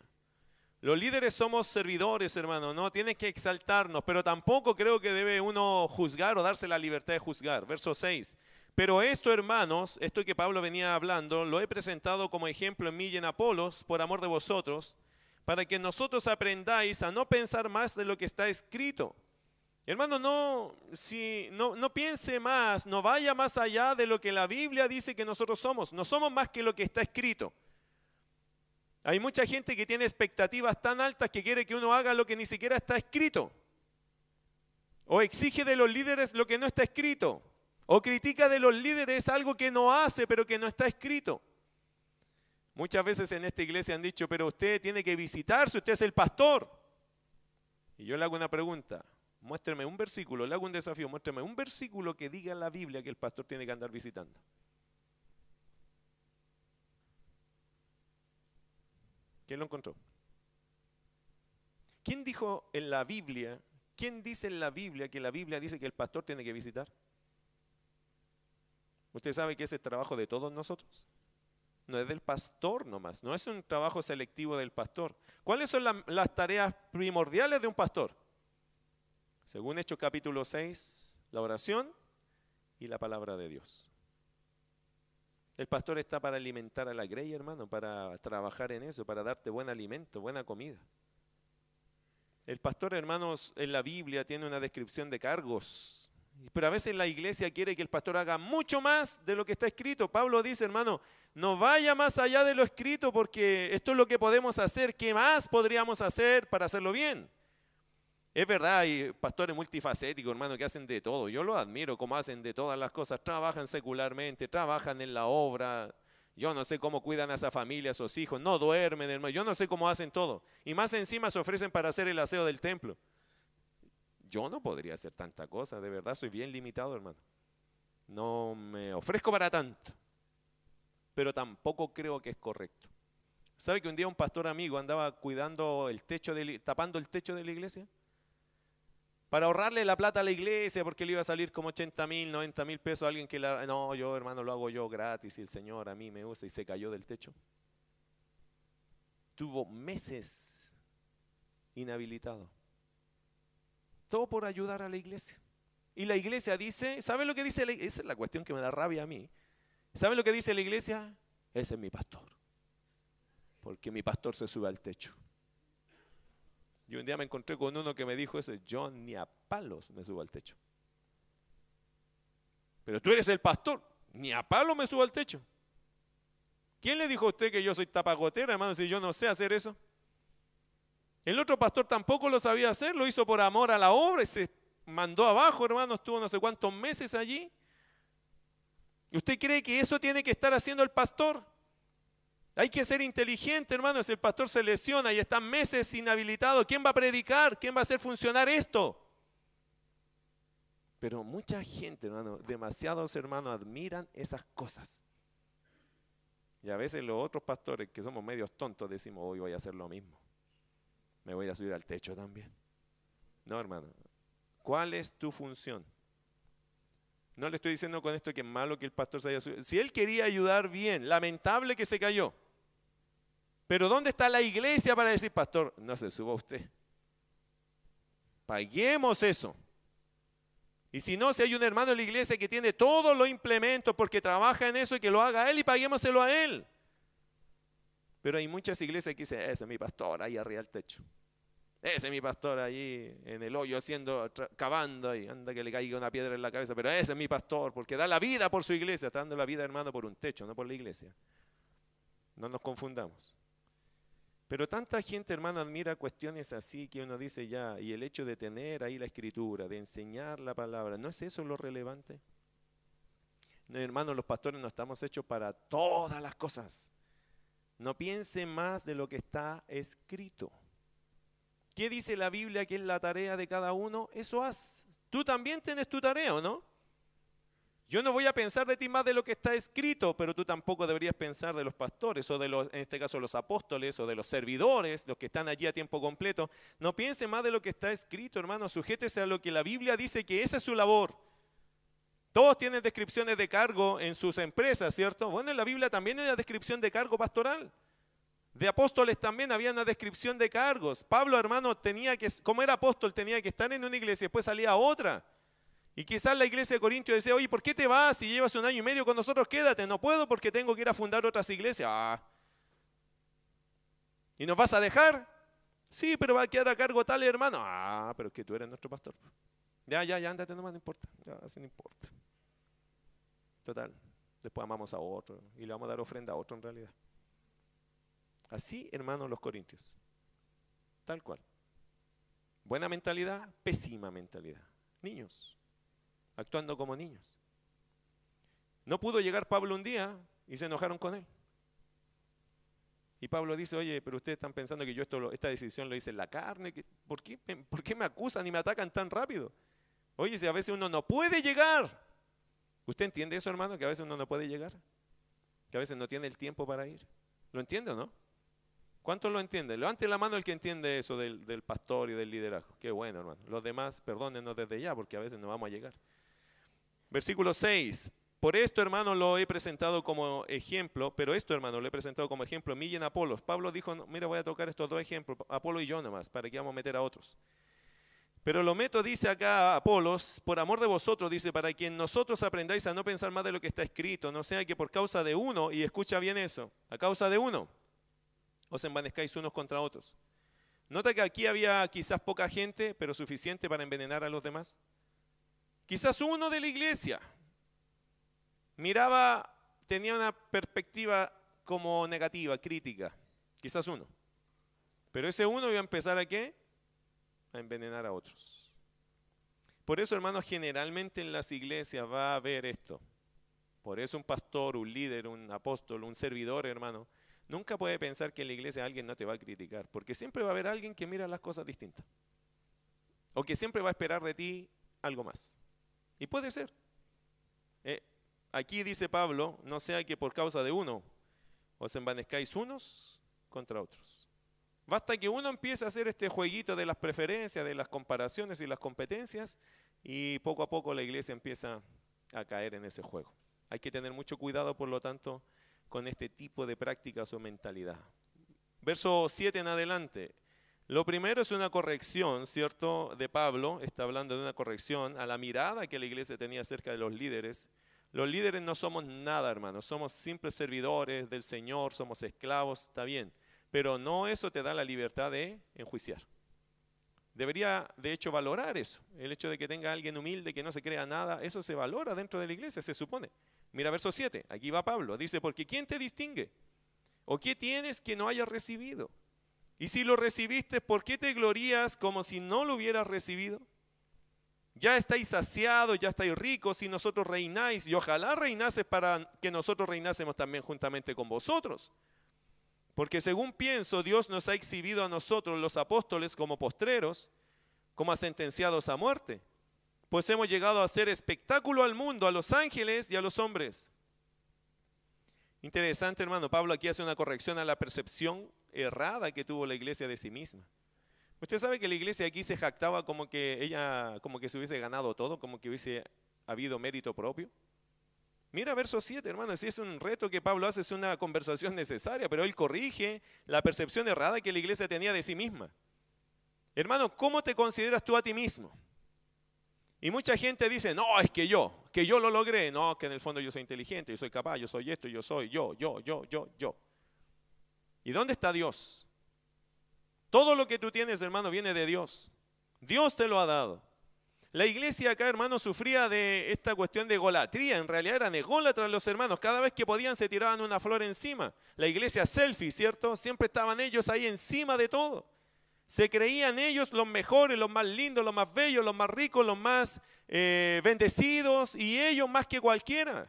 Los líderes somos servidores, hermano, no tienes que exaltarnos, pero tampoco creo que debe uno juzgar o darse la libertad de juzgar. Verso 6. Pero esto, hermanos, esto que Pablo venía hablando, lo he presentado como ejemplo en mí y en Apolos, por amor de vosotros, para que nosotros aprendáis a no pensar más de lo que está escrito. Hermano, no, si, no, no piense más, no vaya más allá de lo que la Biblia dice que nosotros somos. No somos más que lo que está escrito. Hay mucha gente que tiene expectativas tan altas que quiere que uno haga lo que ni siquiera está escrito. O exige de los líderes lo que no está escrito. O critica de los líderes algo que no hace pero que no está escrito. Muchas veces en esta iglesia han dicho, pero usted tiene que visitarse, usted es el pastor. Y yo le hago una pregunta, muéstreme un versículo, le hago un desafío, muéstreme un versículo que diga en la Biblia que el pastor tiene que andar visitando. ¿Quién lo encontró? ¿Quién dijo en la Biblia, quién dice en la Biblia que la Biblia dice que el pastor tiene que visitar? ¿Usted sabe que ese es el trabajo de todos nosotros? No es del pastor nomás, no es un trabajo selectivo del pastor. ¿Cuáles son las tareas primordiales de un pastor? Según Hechos capítulo 6, la oración y la palabra de Dios. El pastor está para alimentar a la grey, hermano, para trabajar en eso, para darte buen alimento, buena comida. El pastor, hermanos, en la Biblia tiene una descripción de cargos pero a veces la iglesia quiere que el pastor haga mucho más de lo que está escrito. Pablo dice, hermano, no vaya más allá de lo escrito porque esto es lo que podemos hacer. ¿Qué más podríamos hacer para hacerlo bien? Es verdad, hay pastores multifacéticos, hermano, que hacen de todo. Yo lo admiro como hacen de todas las cosas. Trabajan secularmente, trabajan en la obra. Yo no sé cómo cuidan a esa familia, a esos hijos. No duermen, hermano. Yo no sé cómo hacen todo. Y más encima se ofrecen para hacer el aseo del templo. Yo no podría hacer tanta cosa, de verdad soy bien limitado, hermano. No me ofrezco para tanto, pero tampoco creo que es correcto. ¿Sabe que un día un pastor amigo andaba cuidando el techo, de, tapando el techo de la iglesia? Para ahorrarle la plata a la iglesia, porque le iba a salir como 80 mil, 90 mil pesos a alguien que la... No, yo hermano lo hago yo gratis y el Señor a mí me usa y se cayó del techo. Tuvo meses inhabilitado. Todo por ayudar a la iglesia. Y la iglesia dice, ¿sabe lo que dice la iglesia? Esa es la cuestión que me da rabia a mí. ¿Sabe lo que dice la iglesia? Ese es mi pastor. Porque mi pastor se sube al techo. Y un día me encontré con uno que me dijo ese, yo ni a palos me subo al techo. Pero tú eres el pastor, ni a palos me subo al techo. ¿Quién le dijo a usted que yo soy tapagotera, hermano, si yo no sé hacer eso? El otro pastor tampoco lo sabía hacer, lo hizo por amor a la obra y se mandó abajo, hermano, estuvo no sé cuántos meses allí. ¿Y usted cree que eso tiene que estar haciendo el pastor? Hay que ser inteligente, hermano. Si el pastor se lesiona y está meses inhabilitado, ¿quién va a predicar? ¿Quién va a hacer funcionar esto? Pero mucha gente, hermano, demasiados hermanos admiran esas cosas. Y a veces los otros pastores que somos medios tontos decimos, hoy voy a hacer lo mismo me voy a subir al techo también. No, hermano. ¿Cuál es tu función? No le estoy diciendo con esto que es malo que el pastor se haya subido. Si él quería ayudar bien, lamentable que se cayó. Pero ¿dónde está la iglesia para decir, pastor, no se suba usted? Paguemos eso. Y si no, si hay un hermano en la iglesia que tiene todos los implementos porque trabaja en eso y que lo haga él y paguémoselo a él. Pero hay muchas iglesias que dicen, ese es mi pastor ahí arriba del techo. Ese es mi pastor ahí en el hoyo haciendo, cavando ahí. Anda que le caiga una piedra en la cabeza. Pero ese es mi pastor porque da la vida por su iglesia. Está dando la vida, hermano, por un techo, no por la iglesia. No nos confundamos. Pero tanta gente, hermano, admira cuestiones así que uno dice ya, y el hecho de tener ahí la escritura, de enseñar la palabra, ¿no es eso lo relevante? No, hermano, los pastores no estamos hechos para todas las cosas. No piense más de lo que está escrito. ¿Qué dice la Biblia que es la tarea de cada uno? Eso haz. Tú también tienes tu tarea, ¿o no? Yo no voy a pensar de ti más de lo que está escrito, pero tú tampoco deberías pensar de los pastores o de los, en este caso los apóstoles o de los servidores, los que están allí a tiempo completo. No piense más de lo que está escrito, hermano. Sujétese a lo que la Biblia dice que esa es su labor. Todos tienen descripciones de cargo en sus empresas, ¿cierto? Bueno, en la Biblia también hay una descripción de cargo pastoral. De apóstoles también había una descripción de cargos. Pablo, hermano, tenía que, como era apóstol, tenía que estar en una iglesia y después salía a otra. Y quizás la iglesia de Corintios decía, oye, ¿por qué te vas si llevas un año y medio con nosotros? Quédate, no puedo porque tengo que ir a fundar otras iglesias. Ah. ¿Y nos vas a dejar? Sí, pero va a quedar a cargo tal hermano. Ah, pero es que tú eres nuestro pastor. Ya, ya, ya, andate nomás, no importa. Ya, así no importa. Total, después amamos a otro y le vamos a dar ofrenda a otro en realidad. Así, hermanos, los corintios. Tal cual. Buena mentalidad, pésima mentalidad. Niños actuando como niños. No pudo llegar Pablo un día y se enojaron con él. Y Pablo dice, oye, pero ustedes están pensando que yo esto, esta decisión lo hice en la carne. ¿Por qué, ¿Por qué me acusan y me atacan tan rápido? Oye, si a veces uno no puede llegar. ¿Usted entiende eso, hermano? Que a veces uno no puede llegar. Que a veces no tiene el tiempo para ir. ¿Lo entiende o no? ¿Cuántos lo entienden? Levante la mano el que entiende eso del, del pastor y del liderazgo. Qué bueno, hermano. Los demás, perdónenos desde ya, porque a veces no vamos a llegar. Versículo 6. Por esto, hermano, lo he presentado como ejemplo, pero esto, hermano, lo he presentado como ejemplo, mí y en Apolos. Pablo dijo, mira, voy a tocar estos dos ejemplos, Apolo y yo nomás, para que vamos a meter a otros. Pero lo meto, dice acá Apolos, por amor de vosotros, dice, para que nosotros aprendáis a no pensar más de lo que está escrito, no sea que por causa de uno, y escucha bien eso, a causa de uno, os envanezcáis unos contra otros. Nota que aquí había quizás poca gente, pero suficiente para envenenar a los demás. Quizás uno de la iglesia miraba, tenía una perspectiva como negativa, crítica. Quizás uno. Pero ese uno iba a empezar a qué? A envenenar a otros. Por eso, hermanos, generalmente en las iglesias va a haber esto. Por eso un pastor, un líder, un apóstol, un servidor, hermano, nunca puede pensar que en la iglesia alguien no te va a criticar, porque siempre va a haber alguien que mira las cosas distintas. O que siempre va a esperar de ti algo más. Y puede ser. Eh, aquí dice Pablo, no sea que por causa de uno os envanezcáis unos contra otros. Basta que uno empiece a hacer este jueguito de las preferencias, de las comparaciones y las competencias, y poco a poco la iglesia empieza a caer en ese juego. Hay que tener mucho cuidado, por lo tanto, con este tipo de prácticas o mentalidad. Verso 7 en adelante. Lo primero es una corrección, ¿cierto? De Pablo, está hablando de una corrección a la mirada que la iglesia tenía acerca de los líderes. Los líderes no somos nada, hermanos, somos simples servidores del Señor, somos esclavos, está bien, pero no eso te da la libertad de enjuiciar. Debería, de hecho, valorar eso. El hecho de que tenga alguien humilde que no se crea nada, eso se valora dentro de la iglesia, se supone. Mira verso 7, aquí va Pablo, dice, porque ¿quién te distingue? ¿O qué tienes que no hayas recibido? Y si lo recibiste, ¿por qué te glorías como si no lo hubieras recibido? Ya estáis saciados, ya estáis ricos, si nosotros reináis, y ojalá reinases para que nosotros reinásemos también juntamente con vosotros. Porque según pienso, Dios nos ha exhibido a nosotros, los apóstoles, como postreros, como a sentenciados a muerte. Pues hemos llegado a hacer espectáculo al mundo, a los ángeles y a los hombres. Interesante, hermano. Pablo aquí hace una corrección a la percepción errada que tuvo la iglesia de sí misma. Usted sabe que la iglesia aquí se jactaba como que ella, como que se hubiese ganado todo, como que hubiese habido mérito propio. Mira verso 7, hermano, si es un reto que Pablo hace, es una conversación necesaria, pero él corrige la percepción errada que la iglesia tenía de sí misma. Hermano, ¿cómo te consideras tú a ti mismo? Y mucha gente dice, no, es que yo, que yo lo logré. No, que en el fondo yo soy inteligente, yo soy capaz, yo soy esto, yo soy yo, yo, yo, yo, yo. ¿Y dónde está Dios? Todo lo que tú tienes, hermano, viene de Dios. Dios te lo ha dado. La iglesia acá, hermano, sufría de esta cuestión de golatría. En realidad eran ególatras los hermanos. Cada vez que podían se tiraban una flor encima. La iglesia selfie, ¿cierto? Siempre estaban ellos ahí encima de todo. Se creían ellos los mejores, los más lindos, los más bellos, los más ricos, los más eh, bendecidos y ellos más que cualquiera.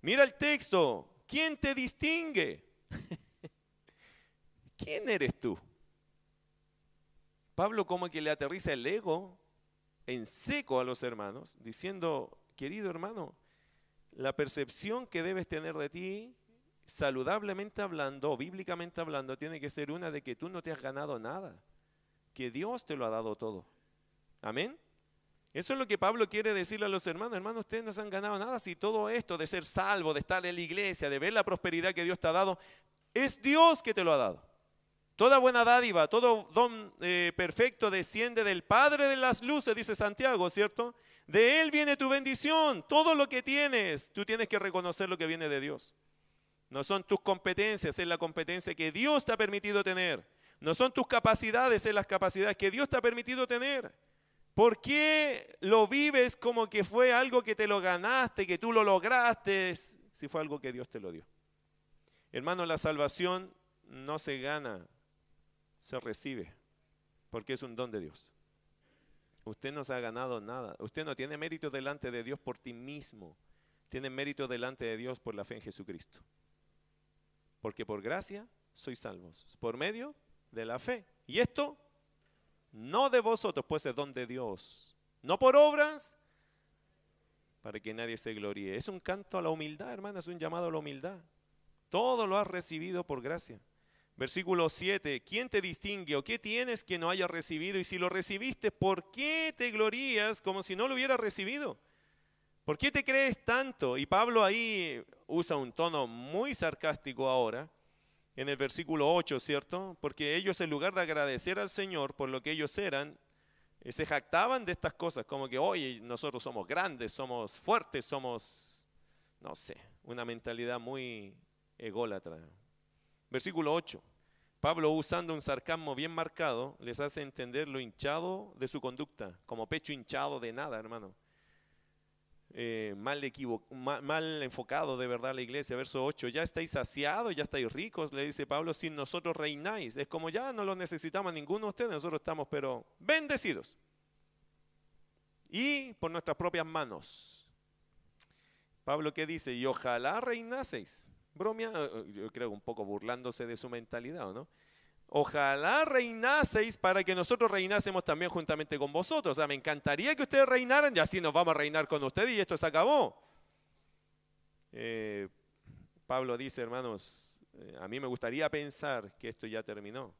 Mira el texto. ¿Quién te distingue? ¿quién eres tú? Pablo como que le aterriza el ego en seco a los hermanos, diciendo, querido hermano, la percepción que debes tener de ti, saludablemente hablando, bíblicamente hablando, tiene que ser una de que tú no te has ganado nada, que Dios te lo ha dado todo. Amén. Eso es lo que Pablo quiere decirle a los hermanos. Hermanos, ustedes no se han ganado nada si todo esto de ser salvo, de estar en la iglesia, de ver la prosperidad que Dios te ha dado, es Dios que te lo ha dado. Toda buena dádiva, todo don eh, perfecto desciende del Padre de las luces, dice Santiago, ¿cierto? De Él viene tu bendición. Todo lo que tienes, tú tienes que reconocer lo que viene de Dios. No son tus competencias, es la competencia que Dios te ha permitido tener. No son tus capacidades, es las capacidades que Dios te ha permitido tener. ¿Por qué lo vives como que fue algo que te lo ganaste, que tú lo lograste, si fue algo que Dios te lo dio? Hermano, la salvación no se gana, se recibe, porque es un don de Dios. Usted no se ha ganado nada. Usted no tiene mérito delante de Dios por ti mismo. Tiene mérito delante de Dios por la fe en Jesucristo. Porque por gracia sois salvos. Por medio de la fe. Y esto no de vosotros, pues es don de Dios. No por obras, para que nadie se gloríe. Es un canto a la humildad, hermana, es un llamado a la humildad. Todo lo has recibido por gracia. Versículo 7, ¿quién te distingue o qué tienes que no haya recibido? Y si lo recibiste, ¿por qué te glorías como si no lo hubieras recibido? ¿Por qué te crees tanto? Y Pablo ahí usa un tono muy sarcástico ahora en el versículo 8, ¿cierto? Porque ellos en lugar de agradecer al Señor por lo que ellos eran, eh, se jactaban de estas cosas, como que, oye, nosotros somos grandes, somos fuertes, somos, no sé, una mentalidad muy ególatra. Versículo 8. Pablo, usando un sarcasmo bien marcado, les hace entender lo hinchado de su conducta, como pecho hinchado de nada, hermano. Eh, mal, mal, enfocado de verdad la iglesia. Verso 8, ya estáis saciados, ya estáis ricos, le dice Pablo, sin nosotros reináis. Es como ya no lo necesitamos ninguno de ustedes, nosotros estamos pero bendecidos. Y por nuestras propias manos. Pablo ¿qué dice, y ojalá reinaseis. Bromia, eh, eh, yo creo un poco burlándose de su mentalidad, ¿no? Ojalá reinaseis para que nosotros reinásemos también juntamente con vosotros. O sea, me encantaría que ustedes reinaran y así nos vamos a reinar con ustedes y esto se acabó. Eh, Pablo dice, hermanos, a mí me gustaría pensar que esto ya terminó,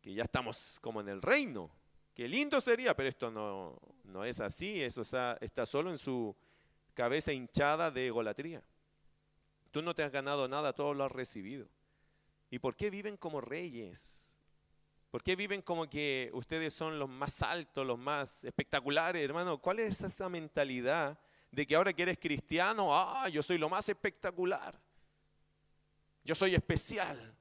que ya estamos como en el reino. Qué lindo sería, pero esto no, no es así, eso está, está solo en su cabeza hinchada de egolatría. Tú no te has ganado nada, todo lo has recibido. ¿Y por qué viven como reyes? ¿Por qué viven como que ustedes son los más altos, los más espectaculares, hermano? ¿Cuál es esa mentalidad de que ahora que eres cristiano, ah, yo soy lo más espectacular? Yo soy especial.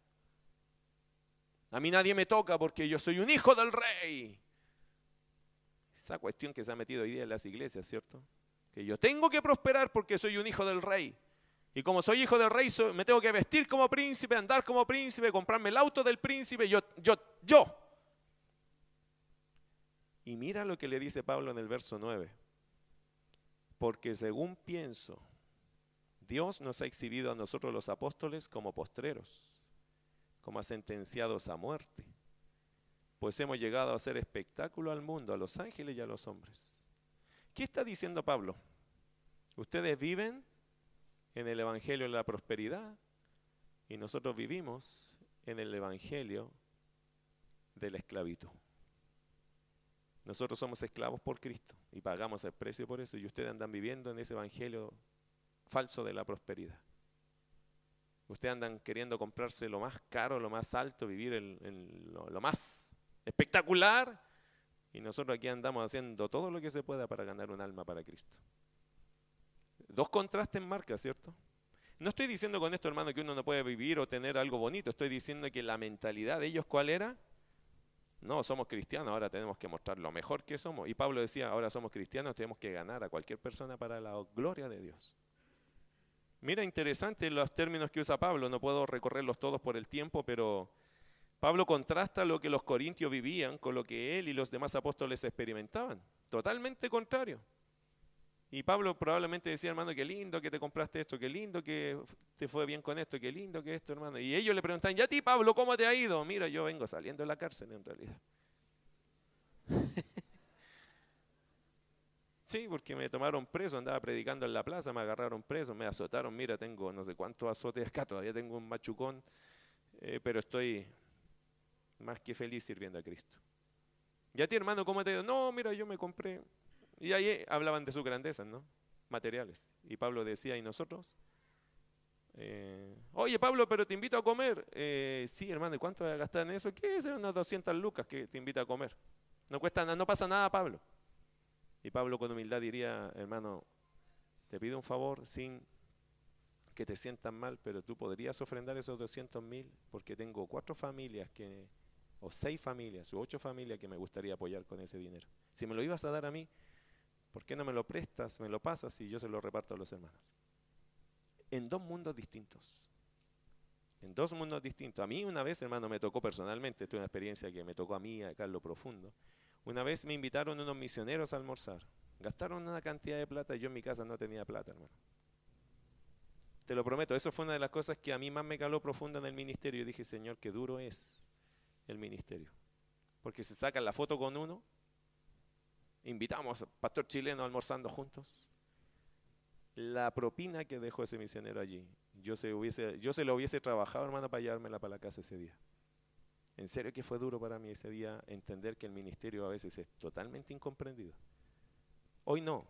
A mí nadie me toca porque yo soy un hijo del rey. Esa cuestión que se ha metido hoy día en las iglesias, ¿cierto? Que yo tengo que prosperar porque soy un hijo del rey. Y como soy hijo del rey, me tengo que vestir como príncipe, andar como príncipe, comprarme el auto del príncipe, yo, yo, yo. Y mira lo que le dice Pablo en el verso 9. Porque según pienso, Dios nos ha exhibido a nosotros los apóstoles como postreros, como sentenciados a muerte, pues hemos llegado a hacer espectáculo al mundo, a los ángeles y a los hombres. ¿Qué está diciendo Pablo? Ustedes viven en el Evangelio de la prosperidad y nosotros vivimos en el Evangelio de la esclavitud. Nosotros somos esclavos por Cristo y pagamos el precio por eso y ustedes andan viviendo en ese Evangelio falso de la prosperidad. Ustedes andan queriendo comprarse lo más caro, lo más alto, vivir en, lo, lo más espectacular y nosotros aquí andamos haciendo todo lo que se pueda para ganar un alma para Cristo. Dos contrastes marca, ¿cierto? No estoy diciendo con esto, hermano, que uno no puede vivir o tener algo bonito. Estoy diciendo que la mentalidad de ellos, ¿cuál era? No, somos cristianos, ahora tenemos que mostrar lo mejor que somos. Y Pablo decía, ahora somos cristianos, tenemos que ganar a cualquier persona para la gloria de Dios. Mira, interesante los términos que usa Pablo, no puedo recorrerlos todos por el tiempo, pero Pablo contrasta lo que los corintios vivían con lo que él y los demás apóstoles experimentaban. Totalmente contrario. Y Pablo probablemente decía, hermano, qué lindo que te compraste esto, qué lindo que te fue bien con esto, qué lindo que esto, hermano. Y ellos le preguntan, ¿y a ti, Pablo, cómo te ha ido? Mira, yo vengo saliendo de la cárcel en realidad. sí, porque me tomaron preso, andaba predicando en la plaza, me agarraron preso, me azotaron. Mira, tengo no sé cuántos azotes acá, todavía tengo un machucón, eh, pero estoy más que feliz sirviendo a Cristo. ¿Y a ti, hermano, cómo te ha ido? No, mira, yo me compré y ahí hablaban de sus grandezas, ¿no? Materiales. Y Pablo decía, ¿y nosotros? Eh, Oye, Pablo, pero te invito a comer. Eh, sí, hermano, ¿y cuánto gastar en eso? ¿Qué es? Unas 200 lucas que te invita a comer. No cuesta nada, no pasa nada, Pablo. Y Pablo con humildad diría, hermano, te pido un favor sin que te sientan mal, pero tú podrías ofrendar esos 200 mil porque tengo cuatro familias que, o seis familias, o ocho familias que me gustaría apoyar con ese dinero. Si me lo ibas a dar a mí, ¿por qué no me lo prestas, me lo pasas y yo se lo reparto a los hermanos? En dos mundos distintos. En dos mundos distintos. A mí una vez, hermano, me tocó personalmente, esto es una experiencia que me tocó a mí acá en profundo. Una vez me invitaron unos misioneros a almorzar. Gastaron una cantidad de plata y yo en mi casa no tenía plata, hermano. Te lo prometo, eso fue una de las cosas que a mí más me caló profunda en el ministerio. Yo dije, Señor, qué duro es el ministerio. Porque se sacan la foto con uno, invitamos al pastor chileno almorzando juntos. La propina que dejó ese misionero allí, yo se, hubiese, lo hubiese trabajado, hermano, para llevármela para la casa ese día. En serio que fue duro para mí ese día entender que el ministerio a veces es totalmente incomprendido. Hoy no,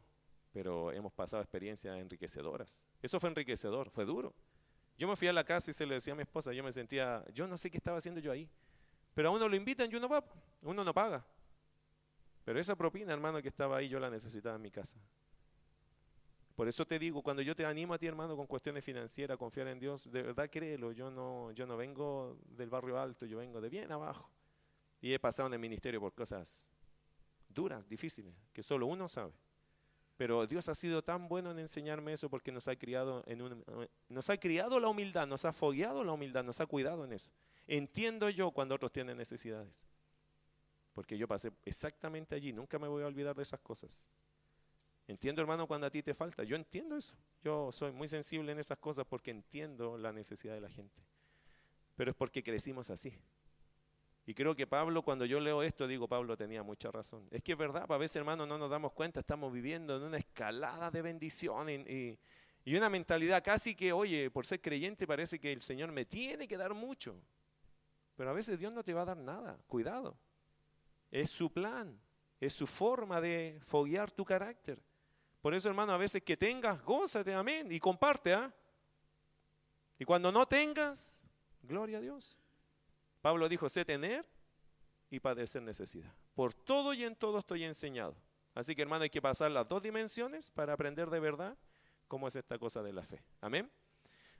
pero hemos pasado experiencias enriquecedoras. Eso fue enriquecedor, fue duro. Yo me fui a la casa y se lo decía a mi esposa, yo me sentía, yo no sé qué estaba haciendo yo ahí, pero a uno lo invitan y uno va, uno no paga. Pero esa propina, hermano, que estaba ahí, yo la necesitaba en mi casa. Por eso te digo, cuando yo te animo a ti, hermano, con cuestiones financieras, confiar en Dios, de verdad créelo, yo no, yo no vengo del barrio alto, yo vengo de bien abajo. Y he pasado en el ministerio por cosas duras, difíciles, que solo uno sabe. Pero Dios ha sido tan bueno en enseñarme eso porque nos ha criado en un, nos ha criado la humildad, nos ha fogueado la humildad, nos ha cuidado en eso. Entiendo yo cuando otros tienen necesidades. Porque yo pasé exactamente allí, nunca me voy a olvidar de esas cosas. Entiendo, hermano, cuando a ti te falta. Yo entiendo eso. Yo soy muy sensible en esas cosas porque entiendo la necesidad de la gente. Pero es porque crecimos así. Y creo que Pablo, cuando yo leo esto, digo, Pablo tenía mucha razón. Es que es verdad, a veces, hermano, no nos damos cuenta, estamos viviendo en una escalada de bendición y, y una mentalidad casi que, oye, por ser creyente parece que el Señor me tiene que dar mucho. Pero a veces Dios no te va a dar nada. Cuidado. Es su plan, es su forma de foguear tu carácter. Por eso, hermano, a veces que tengas, gózate, amén, y comparte, ¿ah? Y cuando no tengas, gloria a Dios. Pablo dijo, sé tener y padecer necesidad. Por todo y en todo estoy enseñado. Así que, hermano, hay que pasar las dos dimensiones para aprender de verdad cómo es esta cosa de la fe. Amén.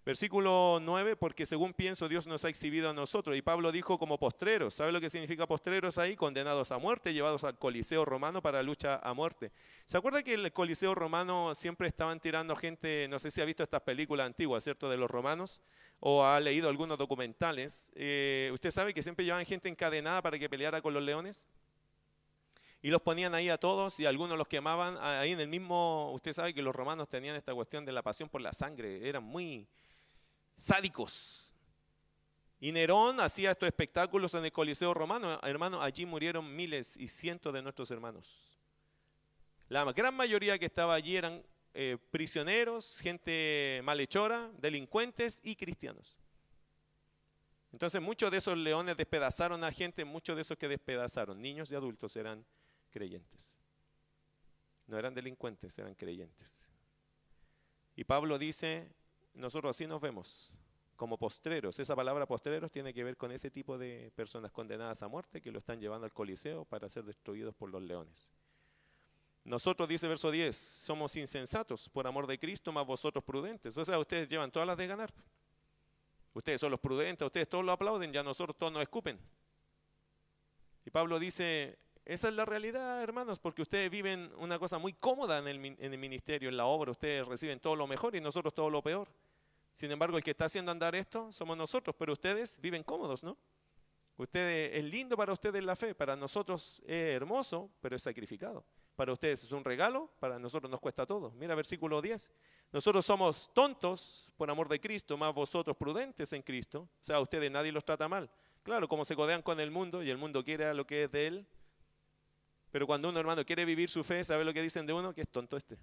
Versículo 9, porque según pienso Dios nos ha exhibido a nosotros. Y Pablo dijo como postreros. ¿Sabe lo que significa postreros ahí? Condenados a muerte, llevados al Coliseo romano para lucha a muerte. ¿Se acuerda que el Coliseo romano siempre estaban tirando gente, no sé si ha visto estas películas antiguas, ¿cierto? De los romanos, o ha leído algunos documentales. Eh, usted sabe que siempre llevaban gente encadenada para que peleara con los leones. Y los ponían ahí a todos y algunos los quemaban ahí en el mismo, usted sabe que los romanos tenían esta cuestión de la pasión por la sangre, eran muy, sádicos. Y Nerón hacía estos espectáculos en el Coliseo romano. Hermano, allí murieron miles y cientos de nuestros hermanos. La gran mayoría que estaba allí eran eh, prisioneros, gente malhechora, delincuentes y cristianos. Entonces muchos de esos leones despedazaron a gente, muchos de esos que despedazaron, niños y adultos, eran creyentes. No eran delincuentes, eran creyentes. Y Pablo dice, nosotros así nos vemos, como postreros. Esa palabra postreros tiene que ver con ese tipo de personas condenadas a muerte que lo están llevando al Coliseo para ser destruidos por los leones. Nosotros, dice verso 10, somos insensatos por amor de Cristo, más vosotros prudentes. O sea, ustedes llevan todas las de ganar. Ustedes son los prudentes, ustedes todos lo aplauden, ya nosotros todos nos escupen. Y Pablo dice, esa es la realidad, hermanos, porque ustedes viven una cosa muy cómoda en el, en el ministerio, en la obra, ustedes reciben todo lo mejor y nosotros todo lo peor. Sin embargo, el que está haciendo andar esto somos nosotros, pero ustedes viven cómodos, ¿no? Ustedes, es lindo para ustedes la fe, para nosotros es hermoso, pero es sacrificado. Para ustedes es un regalo, para nosotros nos cuesta todo. Mira versículo 10. Nosotros somos tontos por amor de Cristo, más vosotros prudentes en Cristo. O sea, a ustedes nadie los trata mal. Claro, como se codean con el mundo y el mundo quiere lo que es de él, Pero cuando uno, hermano, quiere vivir su fe, ¿sabe lo que dicen de uno? Que es tonto este.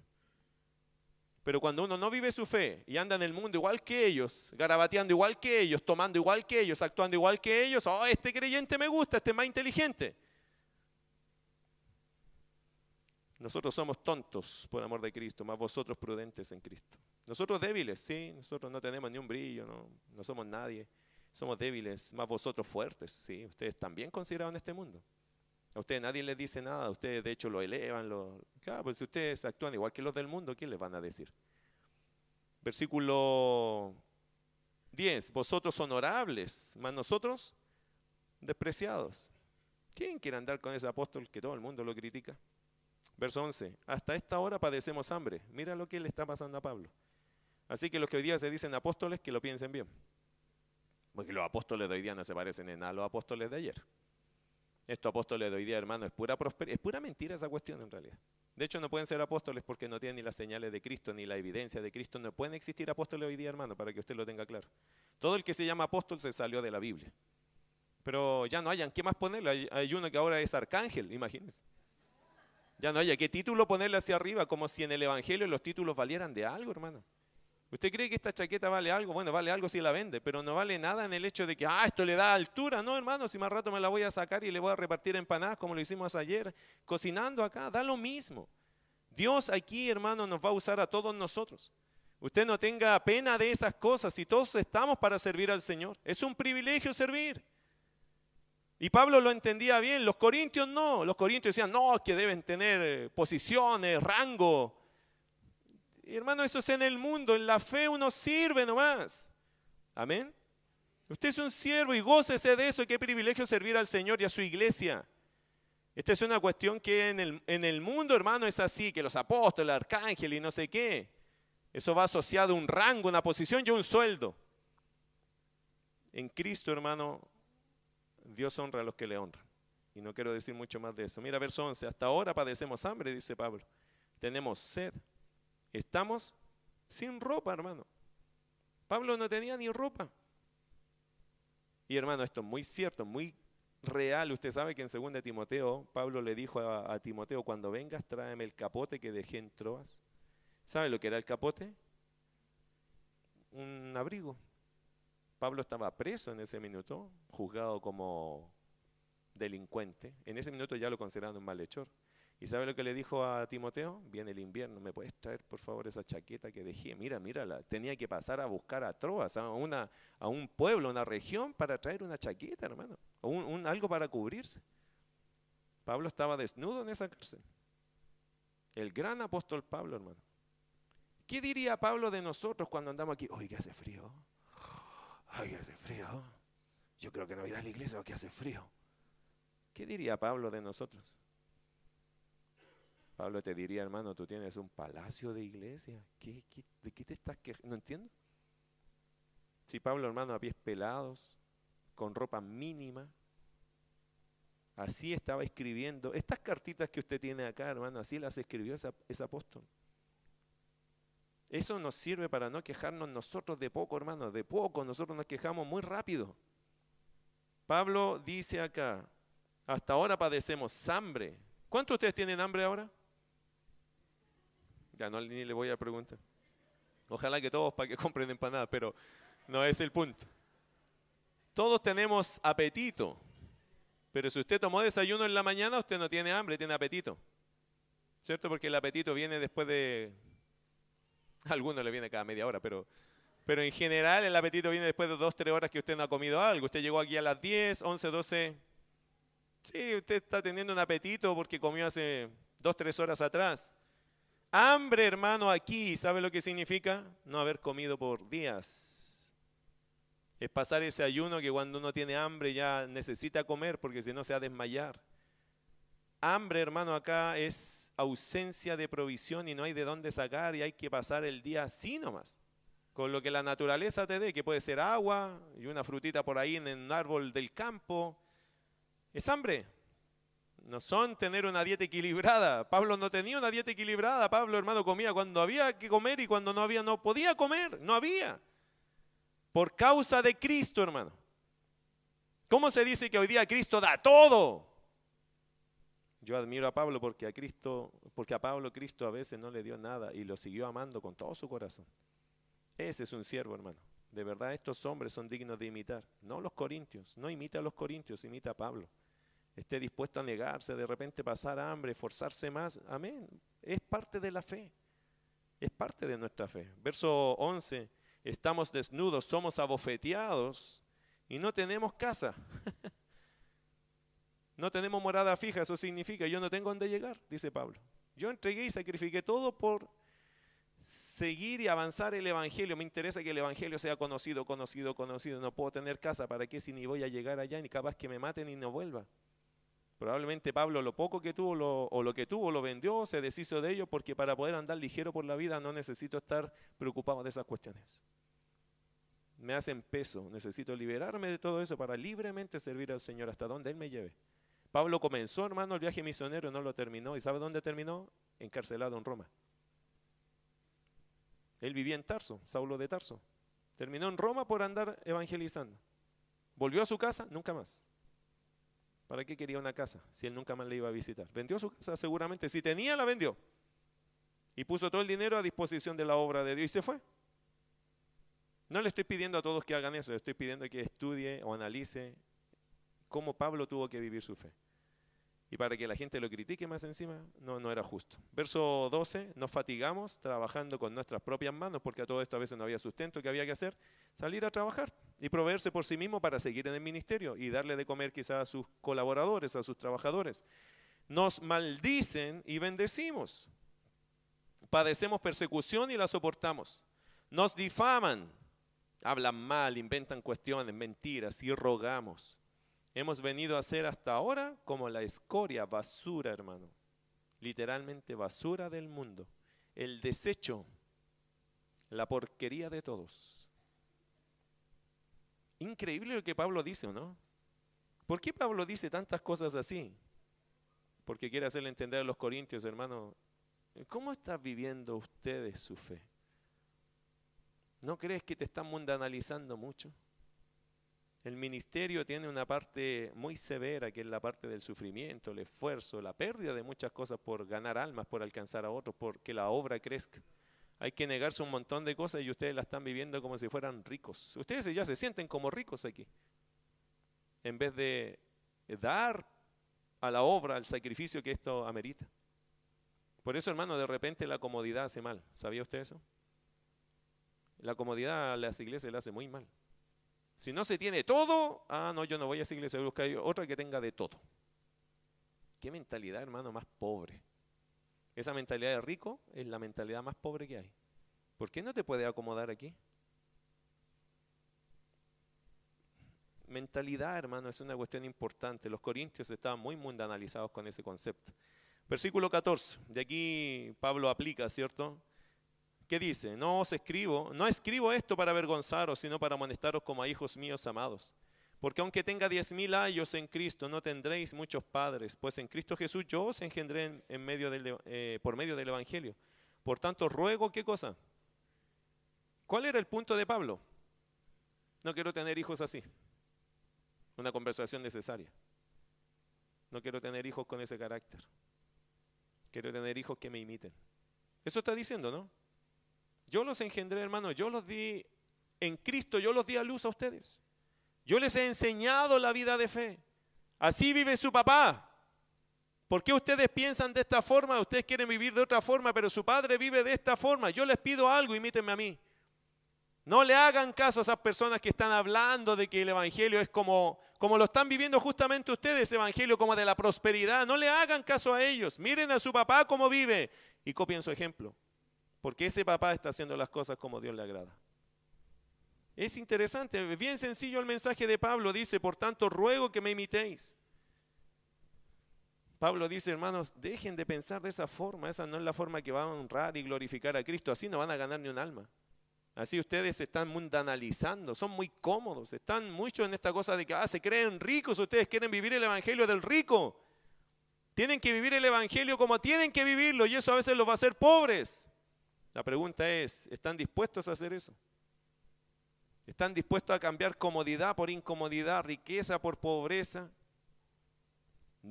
Pero cuando uno no vive su fe y anda en el mundo igual que ellos, garabateando igual que ellos, tomando igual que ellos, actuando igual que ellos, oh, este creyente me gusta, este es más inteligente. Nosotros somos tontos por amor de Cristo, más vosotros prudentes en Cristo. Nosotros débiles, sí, nosotros no tenemos ni un brillo, no, no somos nadie. Somos débiles, más vosotros fuertes, sí, ustedes también considerados en este mundo. A ustedes nadie les dice nada, ustedes de hecho lo elevan. Claro, pues si ustedes actúan igual que los del mundo, ¿qué les van a decir? Versículo 10, vosotros honorables, más nosotros despreciados. ¿Quién quiere andar con ese apóstol que todo el mundo lo critica? Verso 11, hasta esta hora padecemos hambre. Mira lo que le está pasando a Pablo. Así que los que hoy día se dicen apóstoles, que lo piensen bien. Porque los apóstoles de hoy día no se parecen en nada a los apóstoles de ayer. Estos apóstoles de hoy día, hermano, es pura, es pura mentira esa cuestión en realidad. De hecho, no pueden ser apóstoles porque no tienen ni las señales de Cristo ni la evidencia de Cristo. No pueden existir apóstoles hoy día, hermano, para que usted lo tenga claro. Todo el que se llama apóstol se salió de la Biblia. Pero ya no hayan qué más ponerle. Hay, uno que ahora es arcángel, imagínense. Ya no haya qué título ponerle hacia arriba, como si en el Evangelio los títulos valieran de algo, hermano. ¿Usted cree que esta chaqueta vale algo? Bueno, vale algo si la vende, pero no vale nada en el hecho de que, ah, esto le da altura. No, hermano, si más rato me la voy a sacar y le voy a repartir empanadas como lo hicimos ayer, cocinando acá, da lo mismo. Dios aquí, hermano, nos va a usar a todos nosotros. Usted no tenga pena de esas cosas si todos estamos para servir al Señor. Es un privilegio servir. Y Pablo lo entendía bien, los corintios no, los corintios decían, no, que deben tener eh, posiciones, rango, y hermano, eso es en el mundo, en la fe uno sirve nomás. Amén. Usted es un siervo y gócese de eso. Qué privilegio servir al Señor y a su iglesia. Esta es una cuestión que en el, en el mundo, hermano, es así, que los apóstoles, el arcángel y no sé qué. Eso va asociado a un rango, una posición y un sueldo. En Cristo, hermano, Dios honra a los que le honran. Y no quiero decir mucho más de eso. Mira, verso 11. Hasta ahora padecemos hambre, dice Pablo. Tenemos sed. Estamos sin ropa, hermano. Pablo no tenía ni ropa. Y hermano, esto es muy cierto, muy real. Usted sabe que en 2 Timoteo, Pablo le dijo a, Timoteo, cuando vengas tráeme el capote que dejé en Troas. ¿Sabe lo que era el capote? Un abrigo. Pablo estaba preso en ese minuto, juzgado como delincuente. En ese minuto ya lo consideraban un malhechor. ¿Y sabe lo que le dijo a Timoteo? Viene el invierno, ¿me puedes traer por favor esa chaqueta que dejé? Mira, mírala, tenía que pasar a buscar a Troas, a, un pueblo, a una región para traer una chaqueta, hermano, o algo para cubrirse. Pablo estaba desnudo en esa cárcel. El gran apóstol Pablo, hermano. ¿Qué diría Pablo de nosotros cuando andamos aquí? Oye, hace frío. Ay, hace frío. Yo creo que no irá a la iglesia porque hace frío. ¿Qué diría Pablo de nosotros? Pablo te diría, hermano, tú tienes un palacio de iglesia. de qué te estás quejando? No entiendo. Si Pablo, hermano, a pies pelados, con ropa mínima, así estaba escribiendo. Estas cartitas que usted tiene acá, hermano, así las escribió ese apóstol. Eso nos sirve para no quejarnos nosotros de poco, hermano, de poco. Nosotros nos quejamos muy rápido. Pablo dice acá, hasta ahora padecemos hambre. ¿Cuántos de ustedes tienen hambre ahora? Ya no ni le voy a preguntar. Ojalá que todos para que compren empanadas, pero no es el punto. Todos tenemos apetito, pero si usted tomó desayuno en la mañana, usted no tiene hambre, tiene apetito. ¿Cierto? Porque el apetito viene después de... A algunos le viene cada media hora, pero, pero en general el apetito viene después de dos, tres horas que usted no ha comido algo. Usted llegó aquí a las 10, 11, 12. Sí, usted está teniendo un apetito porque comió hace dos, tres horas atrás. Hambre, hermano, aquí, ¿sabe lo que significa? No haber comido por días. Es pasar ese ayuno que cuando uno tiene hambre ya necesita comer porque si no se va a desmayar. Hambre, hermano, acá es ausencia de provisión y no hay de dónde sacar y hay que pasar el día así nomás. Con lo que la naturaleza te dé, que puede ser agua y una frutita por ahí en un árbol del campo. Es hambre no son tener una dieta equilibrada. Pablo no tenía una dieta equilibrada. Pablo, hermano, comía cuando había que comer y cuando no había, no podía comer. No había. Por causa de Cristo, hermano. ¿Cómo se dice que hoy día Cristo da todo? Yo admiro a Pablo porque a Cristo, porque a Pablo Cristo a veces no le dio nada y lo siguió amando con todo su corazón. Ese es un siervo, hermano. De verdad estos hombres son dignos de imitar. No los corintios, no imita a los corintios, imita a Pablo. Esté dispuesto a negarse, de repente pasar hambre, esforzarse más. Amén. Es parte de la fe. Es parte de nuestra fe. Verso 11. Estamos desnudos, somos abofeteados y no tenemos casa. no tenemos morada fija, eso significa yo no tengo dónde llegar, dice Pablo. Yo entregué y sacrifiqué todo por seguir y avanzar el Evangelio. Me interesa que el Evangelio sea conocido, conocido, conocido. No puedo tener casa, ¿para qué si ni voy a llegar allá ni capaz que me maten y no vuelva? Probablemente Pablo lo poco que tuvo o lo que tuvo lo vendió, se deshizo de ello porque para poder andar ligero por la vida no necesito estar preocupado de esas cuestiones. Me hacen peso, necesito liberarme de todo eso para libremente servir al Señor hasta donde Él me lleve. Pablo comenzó, hermano, el viaje misionero, no lo terminó. ¿Y sabe dónde terminó? Encarcelado en Roma. Él vivía en Tarso, Saulo de Tarso. Terminó en Roma por andar evangelizando. Volvió a su casa, nunca más. ¿Para qué quería una casa si él nunca más le iba a visitar? Vendió su casa seguramente. Si tenía, la vendió. Y puso todo el dinero a disposición de la obra de Dios y se fue. No le estoy pidiendo a todos que hagan eso, le estoy pidiendo que estudie o analice cómo Pablo tuvo que vivir su fe. Y para que la gente lo critique más encima, no, no era justo. Verso 12, nos fatigamos trabajando con nuestras propias manos, porque a todo esto a veces no había sustento que había que hacer, salir a trabajar y proveerse por sí mismo para seguir en el ministerio y darle de comer quizás a sus colaboradores, a sus trabajadores. Nos maldicen y bendecimos. Padecemos persecución y la soportamos. Nos difaman, hablan mal, inventan cuestiones, mentiras y rogamos. Hemos venido a ser hasta ahora como la escoria, basura, hermano. Literalmente basura del mundo. El desecho, la porquería de todos. Increíble lo que Pablo dice, ¿no? ¿Por qué Pablo dice tantas cosas así? Porque quiere hacerle entender a los corintios, hermano, ¿cómo están viviendo ustedes su fe? ¿No crees que te están mundanalizando mucho? El ministerio tiene una parte muy severa, que es la parte del sufrimiento, el esfuerzo, la pérdida de muchas cosas por ganar almas, por alcanzar a otros, por que la obra crezca. Hay que negarse un montón de cosas y ustedes la están viviendo como si fueran ricos. Ustedes ya se sienten como ricos aquí. En vez de dar a la obra, al sacrificio que esto amerita. Por eso, hermano, de repente la comodidad hace mal. ¿Sabía usted eso? La comodidad a las iglesias le hace muy mal. Si no se tiene todo, ah, no, yo no voy a esa iglesia, voy a buscar otra que tenga de todo. Qué mentalidad, hermano, más pobre. Esa mentalidad de rico es la mentalidad más pobre que hay. ¿Por qué no te puede acomodar aquí? Mentalidad, hermano, es una cuestión importante. Los corintios estaban muy mundanalizados con ese concepto. Versículo 14. De aquí Pablo aplica, ¿cierto? ¿Qué dice? No os escribo, no escribo esto para avergonzaros, sino para amonestaros como a hijos míos amados. Porque aunque tenga diez mil años en Cristo, no tendréis muchos padres, pues en Cristo Jesús yo os engendré eh, por medio del Evangelio. Por tanto, ruego, ¿qué cosa? ¿Cuál era el punto de Pablo? No quiero tener hijos así. Una conversación necesaria. No quiero tener hijos con ese carácter. Quiero tener hijos que me imiten. Eso está diciendo, ¿no? Yo los engendré, hermano, yo los di en Cristo, yo los di a luz a ustedes. Yo les he enseñado la vida de fe. Así vive su papá. ¿Por qué ustedes piensan de esta forma? Ustedes quieren vivir de otra forma, pero su padre vive de esta forma. Yo les pido algo, imítenme a mí. No le hagan caso a esas personas que están hablando de que el Evangelio es como, como lo están viviendo justamente ustedes, Evangelio como de la prosperidad. No le hagan caso a ellos. Miren a su papá cómo vive y copien su ejemplo. Porque ese papá está haciendo las cosas como Dios le agrada. Es interesante, bien sencillo el mensaje de Pablo. Dice, por tanto, ruego que me imitéis. Pablo dice, hermanos, dejen de pensar de esa forma. Esa no es la forma que va a honrar y glorificar a Cristo. Así no van a ganar ni un alma. Así ustedes se están mundanalizando, son muy cómodos, están mucho en esta cosa de que ah, se creen ricos, ustedes quieren vivir el evangelio del rico. Tienen que vivir el evangelio como tienen que vivirlo y eso a veces los va a hacer pobres. La pregunta es, ¿están dispuestos a hacer eso? ¿Están dispuestos a cambiar comodidad por incomodidad, riqueza por pobreza?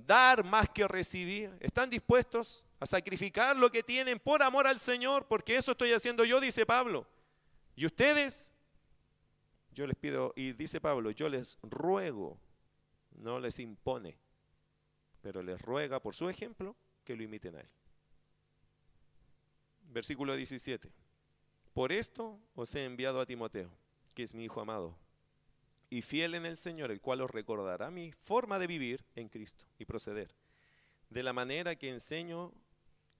dar más que recibir. ¿Están dispuestos a sacrificar lo que tienen por amor al Señor? Porque eso estoy haciendo yo, dice Pablo. Y ustedes, yo les pido, y dice Pablo, yo les ruego, no les impone, pero les ruega por su ejemplo que lo imiten a Él. Versículo 17. Por esto os he enviado a Timoteo, que es mi hijo amado, y fiel en el Señor, el cual os recordará mi forma de vivir en Cristo y proceder, de la manera que enseño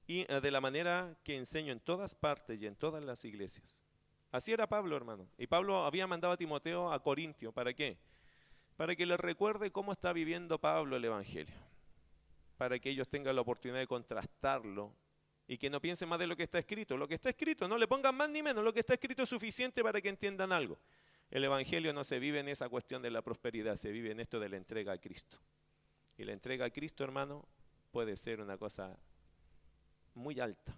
y eh, de la manera que enseño en todas partes y en todas las iglesias. Así era Pablo, hermano. Y Pablo había mandado a Timoteo a Corintio, ¿para qué? Para que le recuerde cómo está viviendo Pablo el evangelio, para que ellos tengan la oportunidad de contrastarlo y que no piensen más de lo que está escrito. Lo que está escrito, no le pongan más ni menos, lo que está escrito es suficiente para que entiendan algo. El Evangelio no se vive en esa cuestión de la prosperidad, se vive en esto de la entrega a Cristo. Y la entrega a Cristo, hermano, puede ser una cosa muy alta,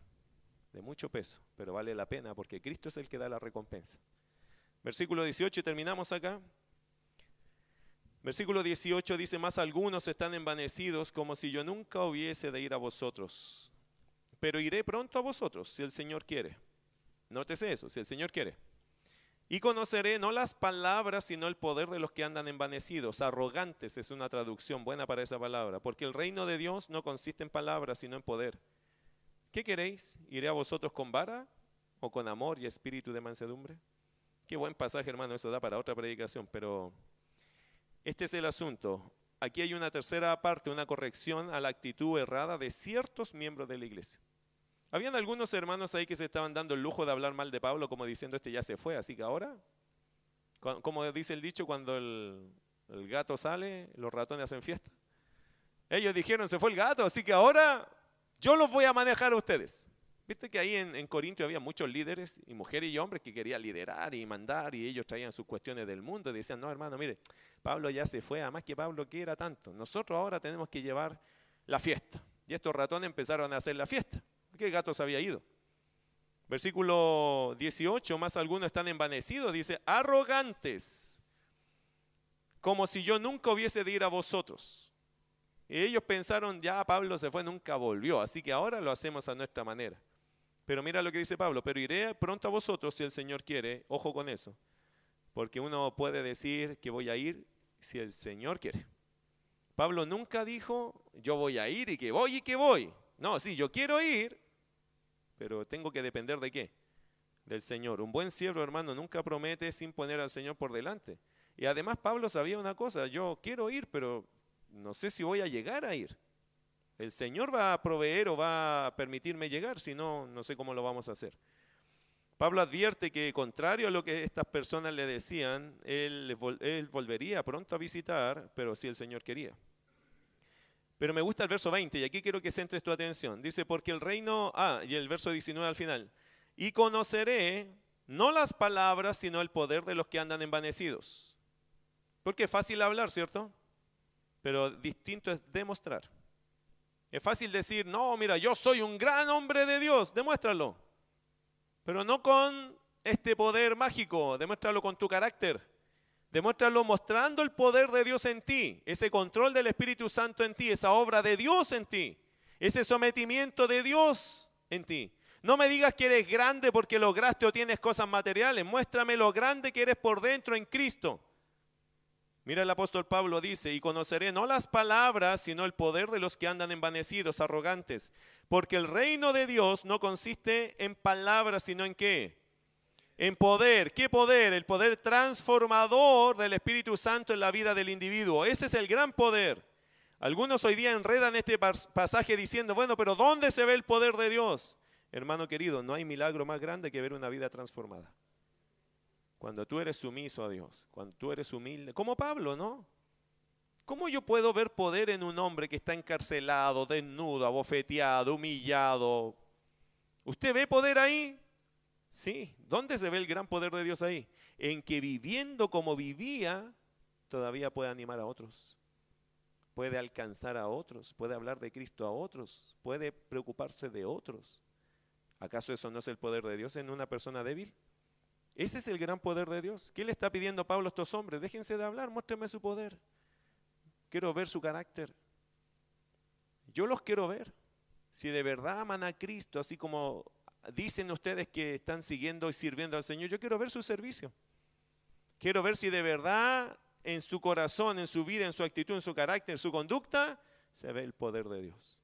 de mucho peso, pero vale la pena porque Cristo es el que da la recompensa. Versículo 18, y terminamos acá. Versículo 18 dice, más algunos están envanecidos como si yo nunca hubiese de ir a vosotros, pero iré pronto a vosotros si el Señor quiere. Nótese eso, si el Señor quiere. Y conoceré no las palabras, sino el poder de los que andan envanecidos. Arrogantes es una traducción buena para esa palabra, porque el reino de Dios no consiste en palabras, sino en poder. ¿Qué queréis? ¿Iré a vosotros con vara o con amor y espíritu de mansedumbre? Qué buen pasaje, hermano, eso da para otra predicación, pero este es el asunto. Aquí hay una tercera parte, una corrección a la actitud errada de ciertos miembros de la iglesia. Habían algunos hermanos ahí que se estaban dando el lujo de hablar mal de Pablo, como diciendo, este ya se fue, así que ahora, como dice el dicho, cuando el, gato sale, los ratones hacen fiesta. Ellos dijeron, se fue el gato, así que ahora yo los voy a manejar a ustedes. Viste que ahí en, en, Corintio había muchos líderes, y mujeres y hombres, que querían liderar y mandar, y ellos traían sus cuestiones del mundo. Y decían, no, hermano, mire, Pablo ya se fue, además que Pablo quiera tanto. Nosotros ahora tenemos que llevar la fiesta. Y estos ratones empezaron a hacer la fiesta. ¿Qué gatos había ido? Versículo 18, más algunos están envanecidos, dice, arrogantes, como si yo nunca hubiese de ir a vosotros. Y ellos pensaron, ya Pablo se fue, nunca volvió, así que ahora lo hacemos a nuestra manera. Pero mira lo que dice Pablo, pero iré pronto a vosotros si el Señor quiere, ojo con eso, porque uno puede decir que voy a ir si el Señor quiere. Pablo nunca dijo, yo voy a ir y que voy y que voy. No, sí, yo quiero ir, pero tengo que depender de qué? Del Señor. Un buen siervo, hermano, nunca promete sin poner al Señor por delante. Y además Pablo sabía una cosa, yo quiero ir, pero no sé si voy a llegar a ir. El Señor va a proveer o va a permitirme llegar, si no, no sé cómo lo vamos a hacer. Pablo advierte que contrario a lo que estas personas le decían, él, volvería pronto a visitar, pero si el Señor quería. Pero me gusta el verso 20 y aquí quiero que centres tu atención. Dice, porque el reino, ah, y el verso 19 al final, y conoceré no las palabras, sino el poder de los que andan envanecidos. Porque es fácil hablar, ¿cierto? Pero distinto es demostrar. Es fácil decir, no, mira, yo soy un gran hombre de Dios, demuéstralo. Pero no con este poder mágico, demuéstralo con tu carácter. Demuéstralo mostrando el poder de Dios en ti, ese control del Espíritu Santo en ti, esa obra de Dios en ti, ese sometimiento de Dios en ti. No me digas que eres grande porque lograste o tienes cosas materiales, muéstrame lo grande que eres por dentro en Cristo. Mira el apóstol Pablo dice, y conoceré no las palabras, sino el poder de los que andan envanecidos, arrogantes, porque el reino de Dios no consiste en palabras, sino en qué? En poder. ¿Qué poder? El poder transformador del Espíritu Santo en la vida del individuo. Ese es el gran poder. Algunos hoy día enredan este pasaje diciendo, bueno, pero ¿dónde se ve el poder de Dios? Hermano querido, no hay milagro más grande que ver una vida transformada. Cuando tú eres sumiso a Dios, cuando tú eres humilde, como Pablo, ¿no? ¿Cómo yo puedo ver poder en un hombre que está encarcelado, desnudo, abofeteado, humillado? ¿Usted ve poder ahí? Sí, ¿dónde se ve el gran poder de Dios ahí? En que viviendo como vivía, todavía puede animar a otros, puede alcanzar a otros, puede hablar de Cristo a otros, puede preocuparse de otros. ¿Acaso eso no es el poder de Dios en una persona débil? Ese es el gran poder de Dios. ¿Qué le está pidiendo Pablo a estos hombres? Déjense de hablar, muéstrenme su poder. Quiero ver su carácter. yo los quiero ver. Si de verdad aman a Cristo, así como dicen ustedes que están siguiendo y sirviendo al Señor, yo quiero ver su servicio. Quiero ver si de verdad en su corazón, en su vida, en su actitud, en su carácter, en su conducta, se ve el poder de Dios.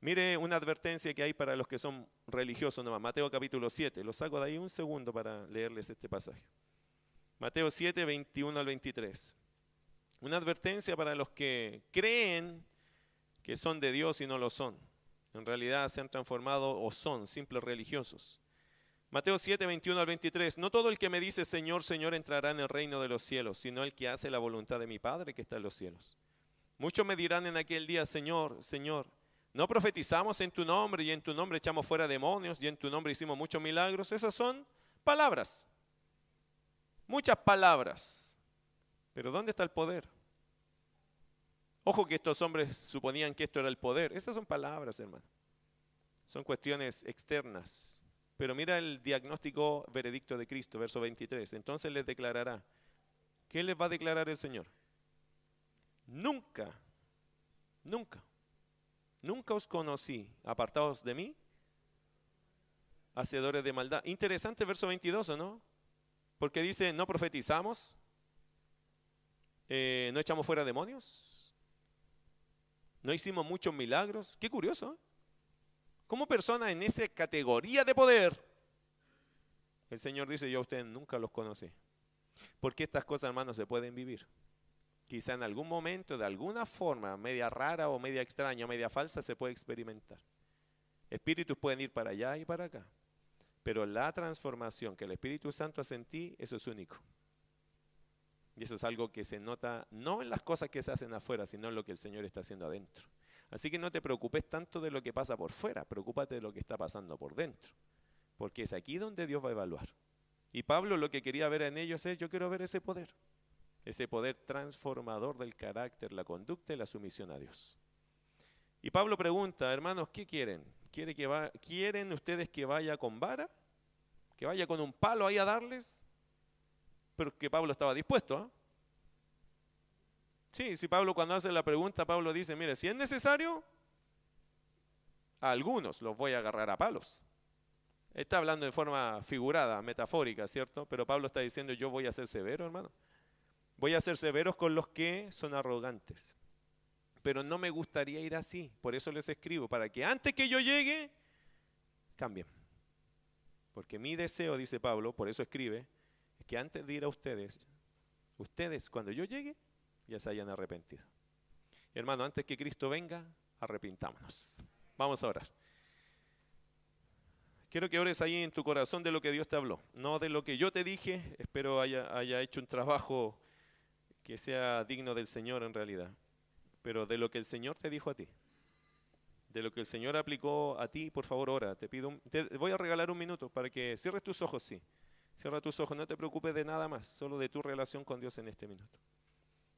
Mire una advertencia que hay para los que son religiosos nomás. Mateo capítulo 7. Lo saco de ahí un segundo para leerles este pasaje. Mateo 7, 21 al 23. Una advertencia para los que creen que son de Dios y no lo son. En realidad se han transformado o son simples religiosos. Mateo 7, 21 al 23. No todo el que me dice Señor, Señor entrará en el reino de los cielos, sino el que hace la voluntad de mi Padre que está en los cielos. Muchos me dirán en aquel día, Señor, Señor, no profetizamos en tu nombre y en tu nombre echamos fuera demonios y en tu nombre hicimos muchos milagros. Esas son palabras. Muchas palabras. Pero ¿dónde está el poder? Ojo que estos hombres suponían que esto era el poder. Esas son palabras, hermano. Son cuestiones externas. Pero mira el diagnóstico veredicto de Cristo, verso 23. Entonces les declarará. ¿Qué les va a declarar el Señor? Nunca, nunca, nunca os conocí, apartados de mí, hacedores de maldad. Interesante verso 22, ¿no? Porque dice, no profetizamos, eh, no echamos fuera demonios, no hicimos muchos milagros. Qué curioso. ¿eh? Como persona en esa categoría de poder, el Señor dice, yo a ustedes nunca los conocí. Porque estas cosas, hermanos, se pueden vivir. Quizá en algún momento, de alguna forma, media rara o media extraña, media falsa, se puede experimentar. Espíritus pueden ir para allá y para acá. Pero la transformación que el Espíritu Santo hace en ti, eso es único. Y eso es algo que se nota no en las cosas que se hacen afuera, sino en lo que el Señor está haciendo adentro. Así que no te preocupes tanto de lo que pasa por fuera, preocúpate de lo que está pasando por dentro. Porque es aquí donde Dios va a evaluar. Y Pablo lo que quería ver en ellos es, yo quiero ver ese poder, ese poder transformador del carácter, la conducta y la sumisión a Dios. Y Pablo pregunta, hermanos, ¿qué quieren? ¿Quiere que va, ¿Quieren ustedes que vaya con vara? ¿Que vaya con un palo ahí a darles? Pero que Pablo estaba dispuesto. ¿ah? Sí, si Pablo cuando hace la pregunta, Pablo dice, mire, si es necesario, a algunos los voy a agarrar a palos. Está hablando de forma figurada, metafórica, ¿cierto? Pero Pablo está diciendo, yo voy a ser severo, hermano. Voy a ser severos con los que son arrogantes. Pero no me gustaría ir así. Por eso les escribo, para que antes que yo llegue, cambien. Porque mi deseo, dice Pablo, por eso escribe, que antes de ir a ustedes, ustedes cuando yo llegue ya se hayan arrepentido. Hermano, antes que Cristo venga, arrepintámonos. Vamos a orar. Quiero que ores ahí en tu corazón de lo que Dios te habló, no de lo que yo te dije. Espero haya, haya hecho un trabajo que sea digno del Señor en realidad, pero de lo que el Señor te dijo a ti, de lo que el Señor aplicó a ti, por favor, ora. Te pido, te voy a regalar un minuto para que cierres tus ojos, sí. Cierra tus ojos, no te preocupes de nada más, solo de tu relación con Dios en este minuto.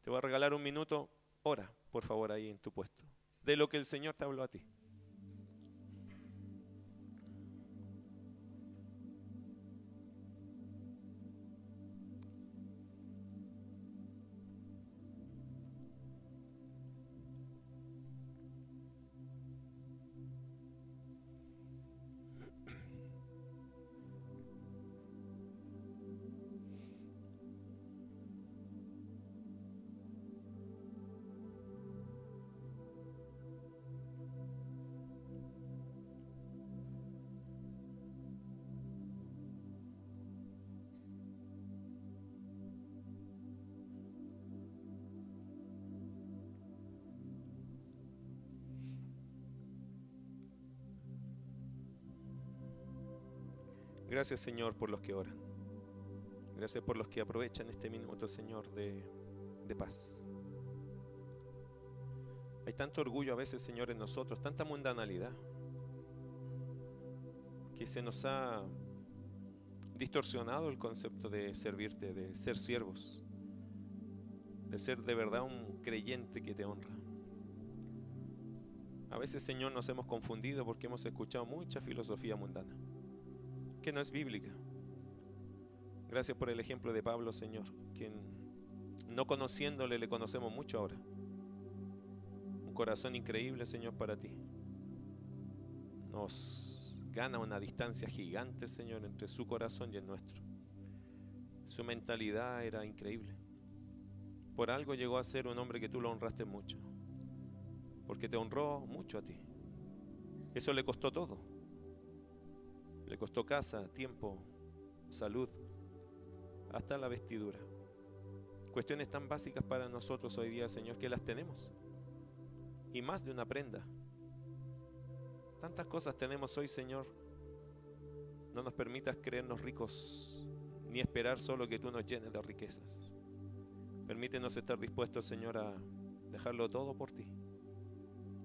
Te voy a regalar un minuto, ora, por favor, ahí en tu puesto, de lo que el Señor te habló a ti. Gracias Señor por los que oran. Gracias por los que aprovechan este minuto, Señor, de, de paz. Hay tanto orgullo a veces, Señor, en nosotros, tanta mundanalidad, que se nos ha distorsionado el concepto de servirte, de ser siervos, de ser de verdad un creyente que te honra. A veces, Señor, nos hemos confundido porque hemos escuchado mucha filosofía mundana que no es bíblica. Gracias por el ejemplo de Pablo, Señor, quien no conociéndole le conocemos mucho ahora. Un corazón increíble, Señor, para ti. Nos gana una distancia gigante, Señor, entre su corazón y el nuestro. Su mentalidad era increíble. Por algo llegó a ser un hombre que tú lo honraste mucho. Porque te honró mucho a ti. Eso le costó todo. Le costó casa, tiempo, salud, hasta la vestidura. Cuestiones tan básicas para nosotros hoy día, Señor, que las tenemos. Y más de una prenda. Tantas cosas tenemos hoy, Señor. No nos permitas creernos ricos, ni esperar solo que tú nos llenes de riquezas. Permítenos estar dispuestos, Señor, a dejarlo todo por ti,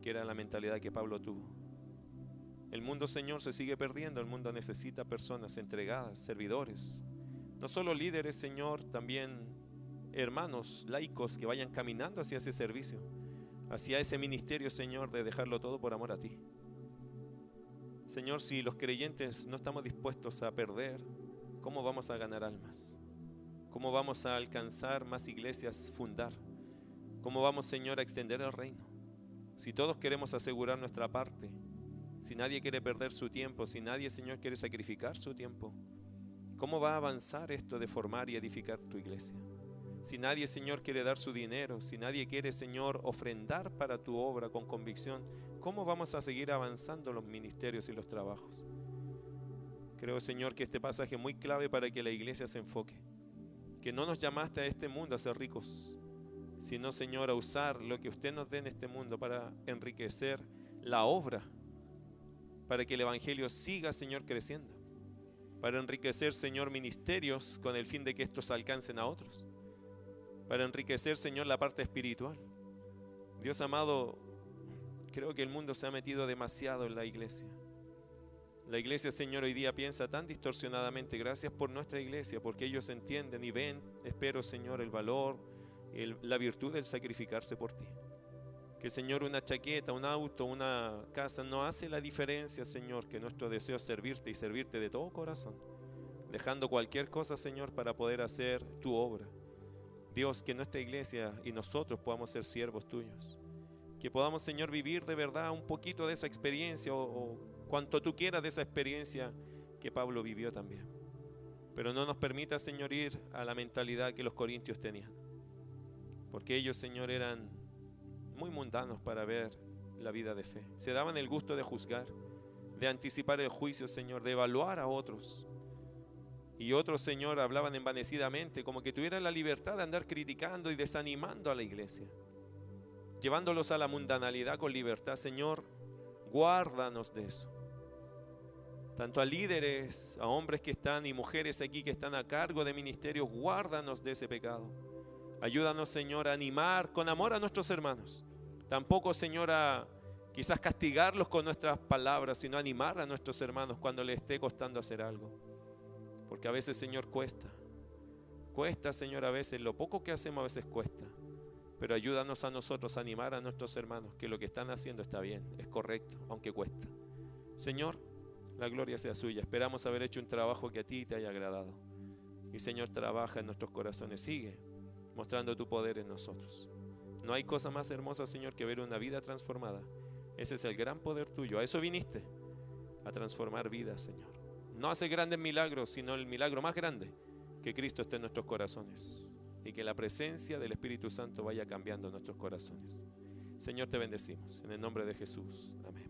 que era la mentalidad que Pablo tuvo. El mundo, Señor, se sigue perdiendo. El mundo necesita personas entregadas, servidores. No solo líderes, Señor, también hermanos laicos que vayan caminando hacia ese servicio, hacia ese ministerio, Señor, de dejarlo todo por amor a ti. Señor, si los creyentes no estamos dispuestos a perder, ¿cómo vamos a ganar almas? ¿Cómo vamos a alcanzar más iglesias, fundar? ¿Cómo vamos, Señor, a extender el reino? Si todos queremos asegurar nuestra parte, si nadie quiere perder su tiempo, si nadie, Señor, quiere sacrificar su tiempo, ¿cómo va a avanzar esto de formar y edificar tu iglesia? Si nadie, Señor, quiere dar su dinero, si nadie quiere, Señor, ofrendar para tu obra con convicción, ¿cómo vamos a seguir avanzando los ministerios y los trabajos? Creo, Señor, que este pasaje es muy clave para que la iglesia se enfoque. Que no nos llamaste a este mundo a ser ricos, sino, Señor, a usar lo que usted nos dé en este mundo para enriquecer la obra, para que el Evangelio siga, Señor, creciendo, para enriquecer, Señor, ministerios con el fin de que estos alcancen a otros para enriquecer, Señor, la parte espiritual. Dios amado, creo que el mundo se ha metido demasiado en la iglesia. La iglesia, Señor, hoy día piensa tan distorsionadamente. Gracias por nuestra iglesia, porque ellos entienden y ven, espero, Señor, el valor, la virtud del sacrificarse por ti. Que, Señor, una chaqueta, un auto, una casa no hace la diferencia, Señor, que nuestro deseo es servirte y servirte de todo corazón. Dejando cualquier cosa, Señor, para poder hacer tu obra. Dios, que nuestra iglesia y nosotros podamos ser siervos tuyos. Que podamos, Señor, vivir de verdad un poquito de esa experiencia o, cuanto tú quieras de esa experiencia que Pablo vivió también. Pero no nos permita, Señor, ir a la mentalidad que los corintios tenían. Porque ellos, Señor, eran muy mundanos para ver la vida de fe. Se daban el gusto de juzgar, de anticipar el juicio, Señor, de evaluar a otros. Y otros, Señor, hablaban envanecidamente, como que tuvieran la libertad de andar criticando y desanimando a la iglesia, llevándolos a la mundanalidad con libertad. Señor, guárdanos de eso. Tanto a líderes, a hombres que están y mujeres aquí que están a cargo de ministerios, guárdanos de ese pecado. Ayúdanos, Señor, a animar con amor a nuestros hermanos. Tampoco, Señor, a quizás castigarlos con nuestras palabras, sino animar a nuestros hermanos cuando les esté costando hacer algo. Porque a veces, Señor, cuesta. Cuesta, Señor, a veces. Lo poco que hacemos a veces cuesta. Pero ayúdanos a nosotros a animar a nuestros hermanos que lo que están haciendo está bien, es correcto, aunque cuesta. Señor, la gloria sea suya. Esperamos haber hecho un trabajo que a ti te haya agradado. Y Señor, trabaja en nuestros corazones. Sigue mostrando tu poder en nosotros. No hay cosa más hermosa, Señor, que ver una vida transformada. Ese es el gran poder tuyo. A eso viniste, a transformar vidas, Señor. No hace grandes milagros, sino el milagro más grande, que Cristo esté en nuestros corazones y que la presencia del Espíritu Santo vaya cambiando nuestros corazones. Señor, te bendecimos. En el nombre de Jesús. Amén.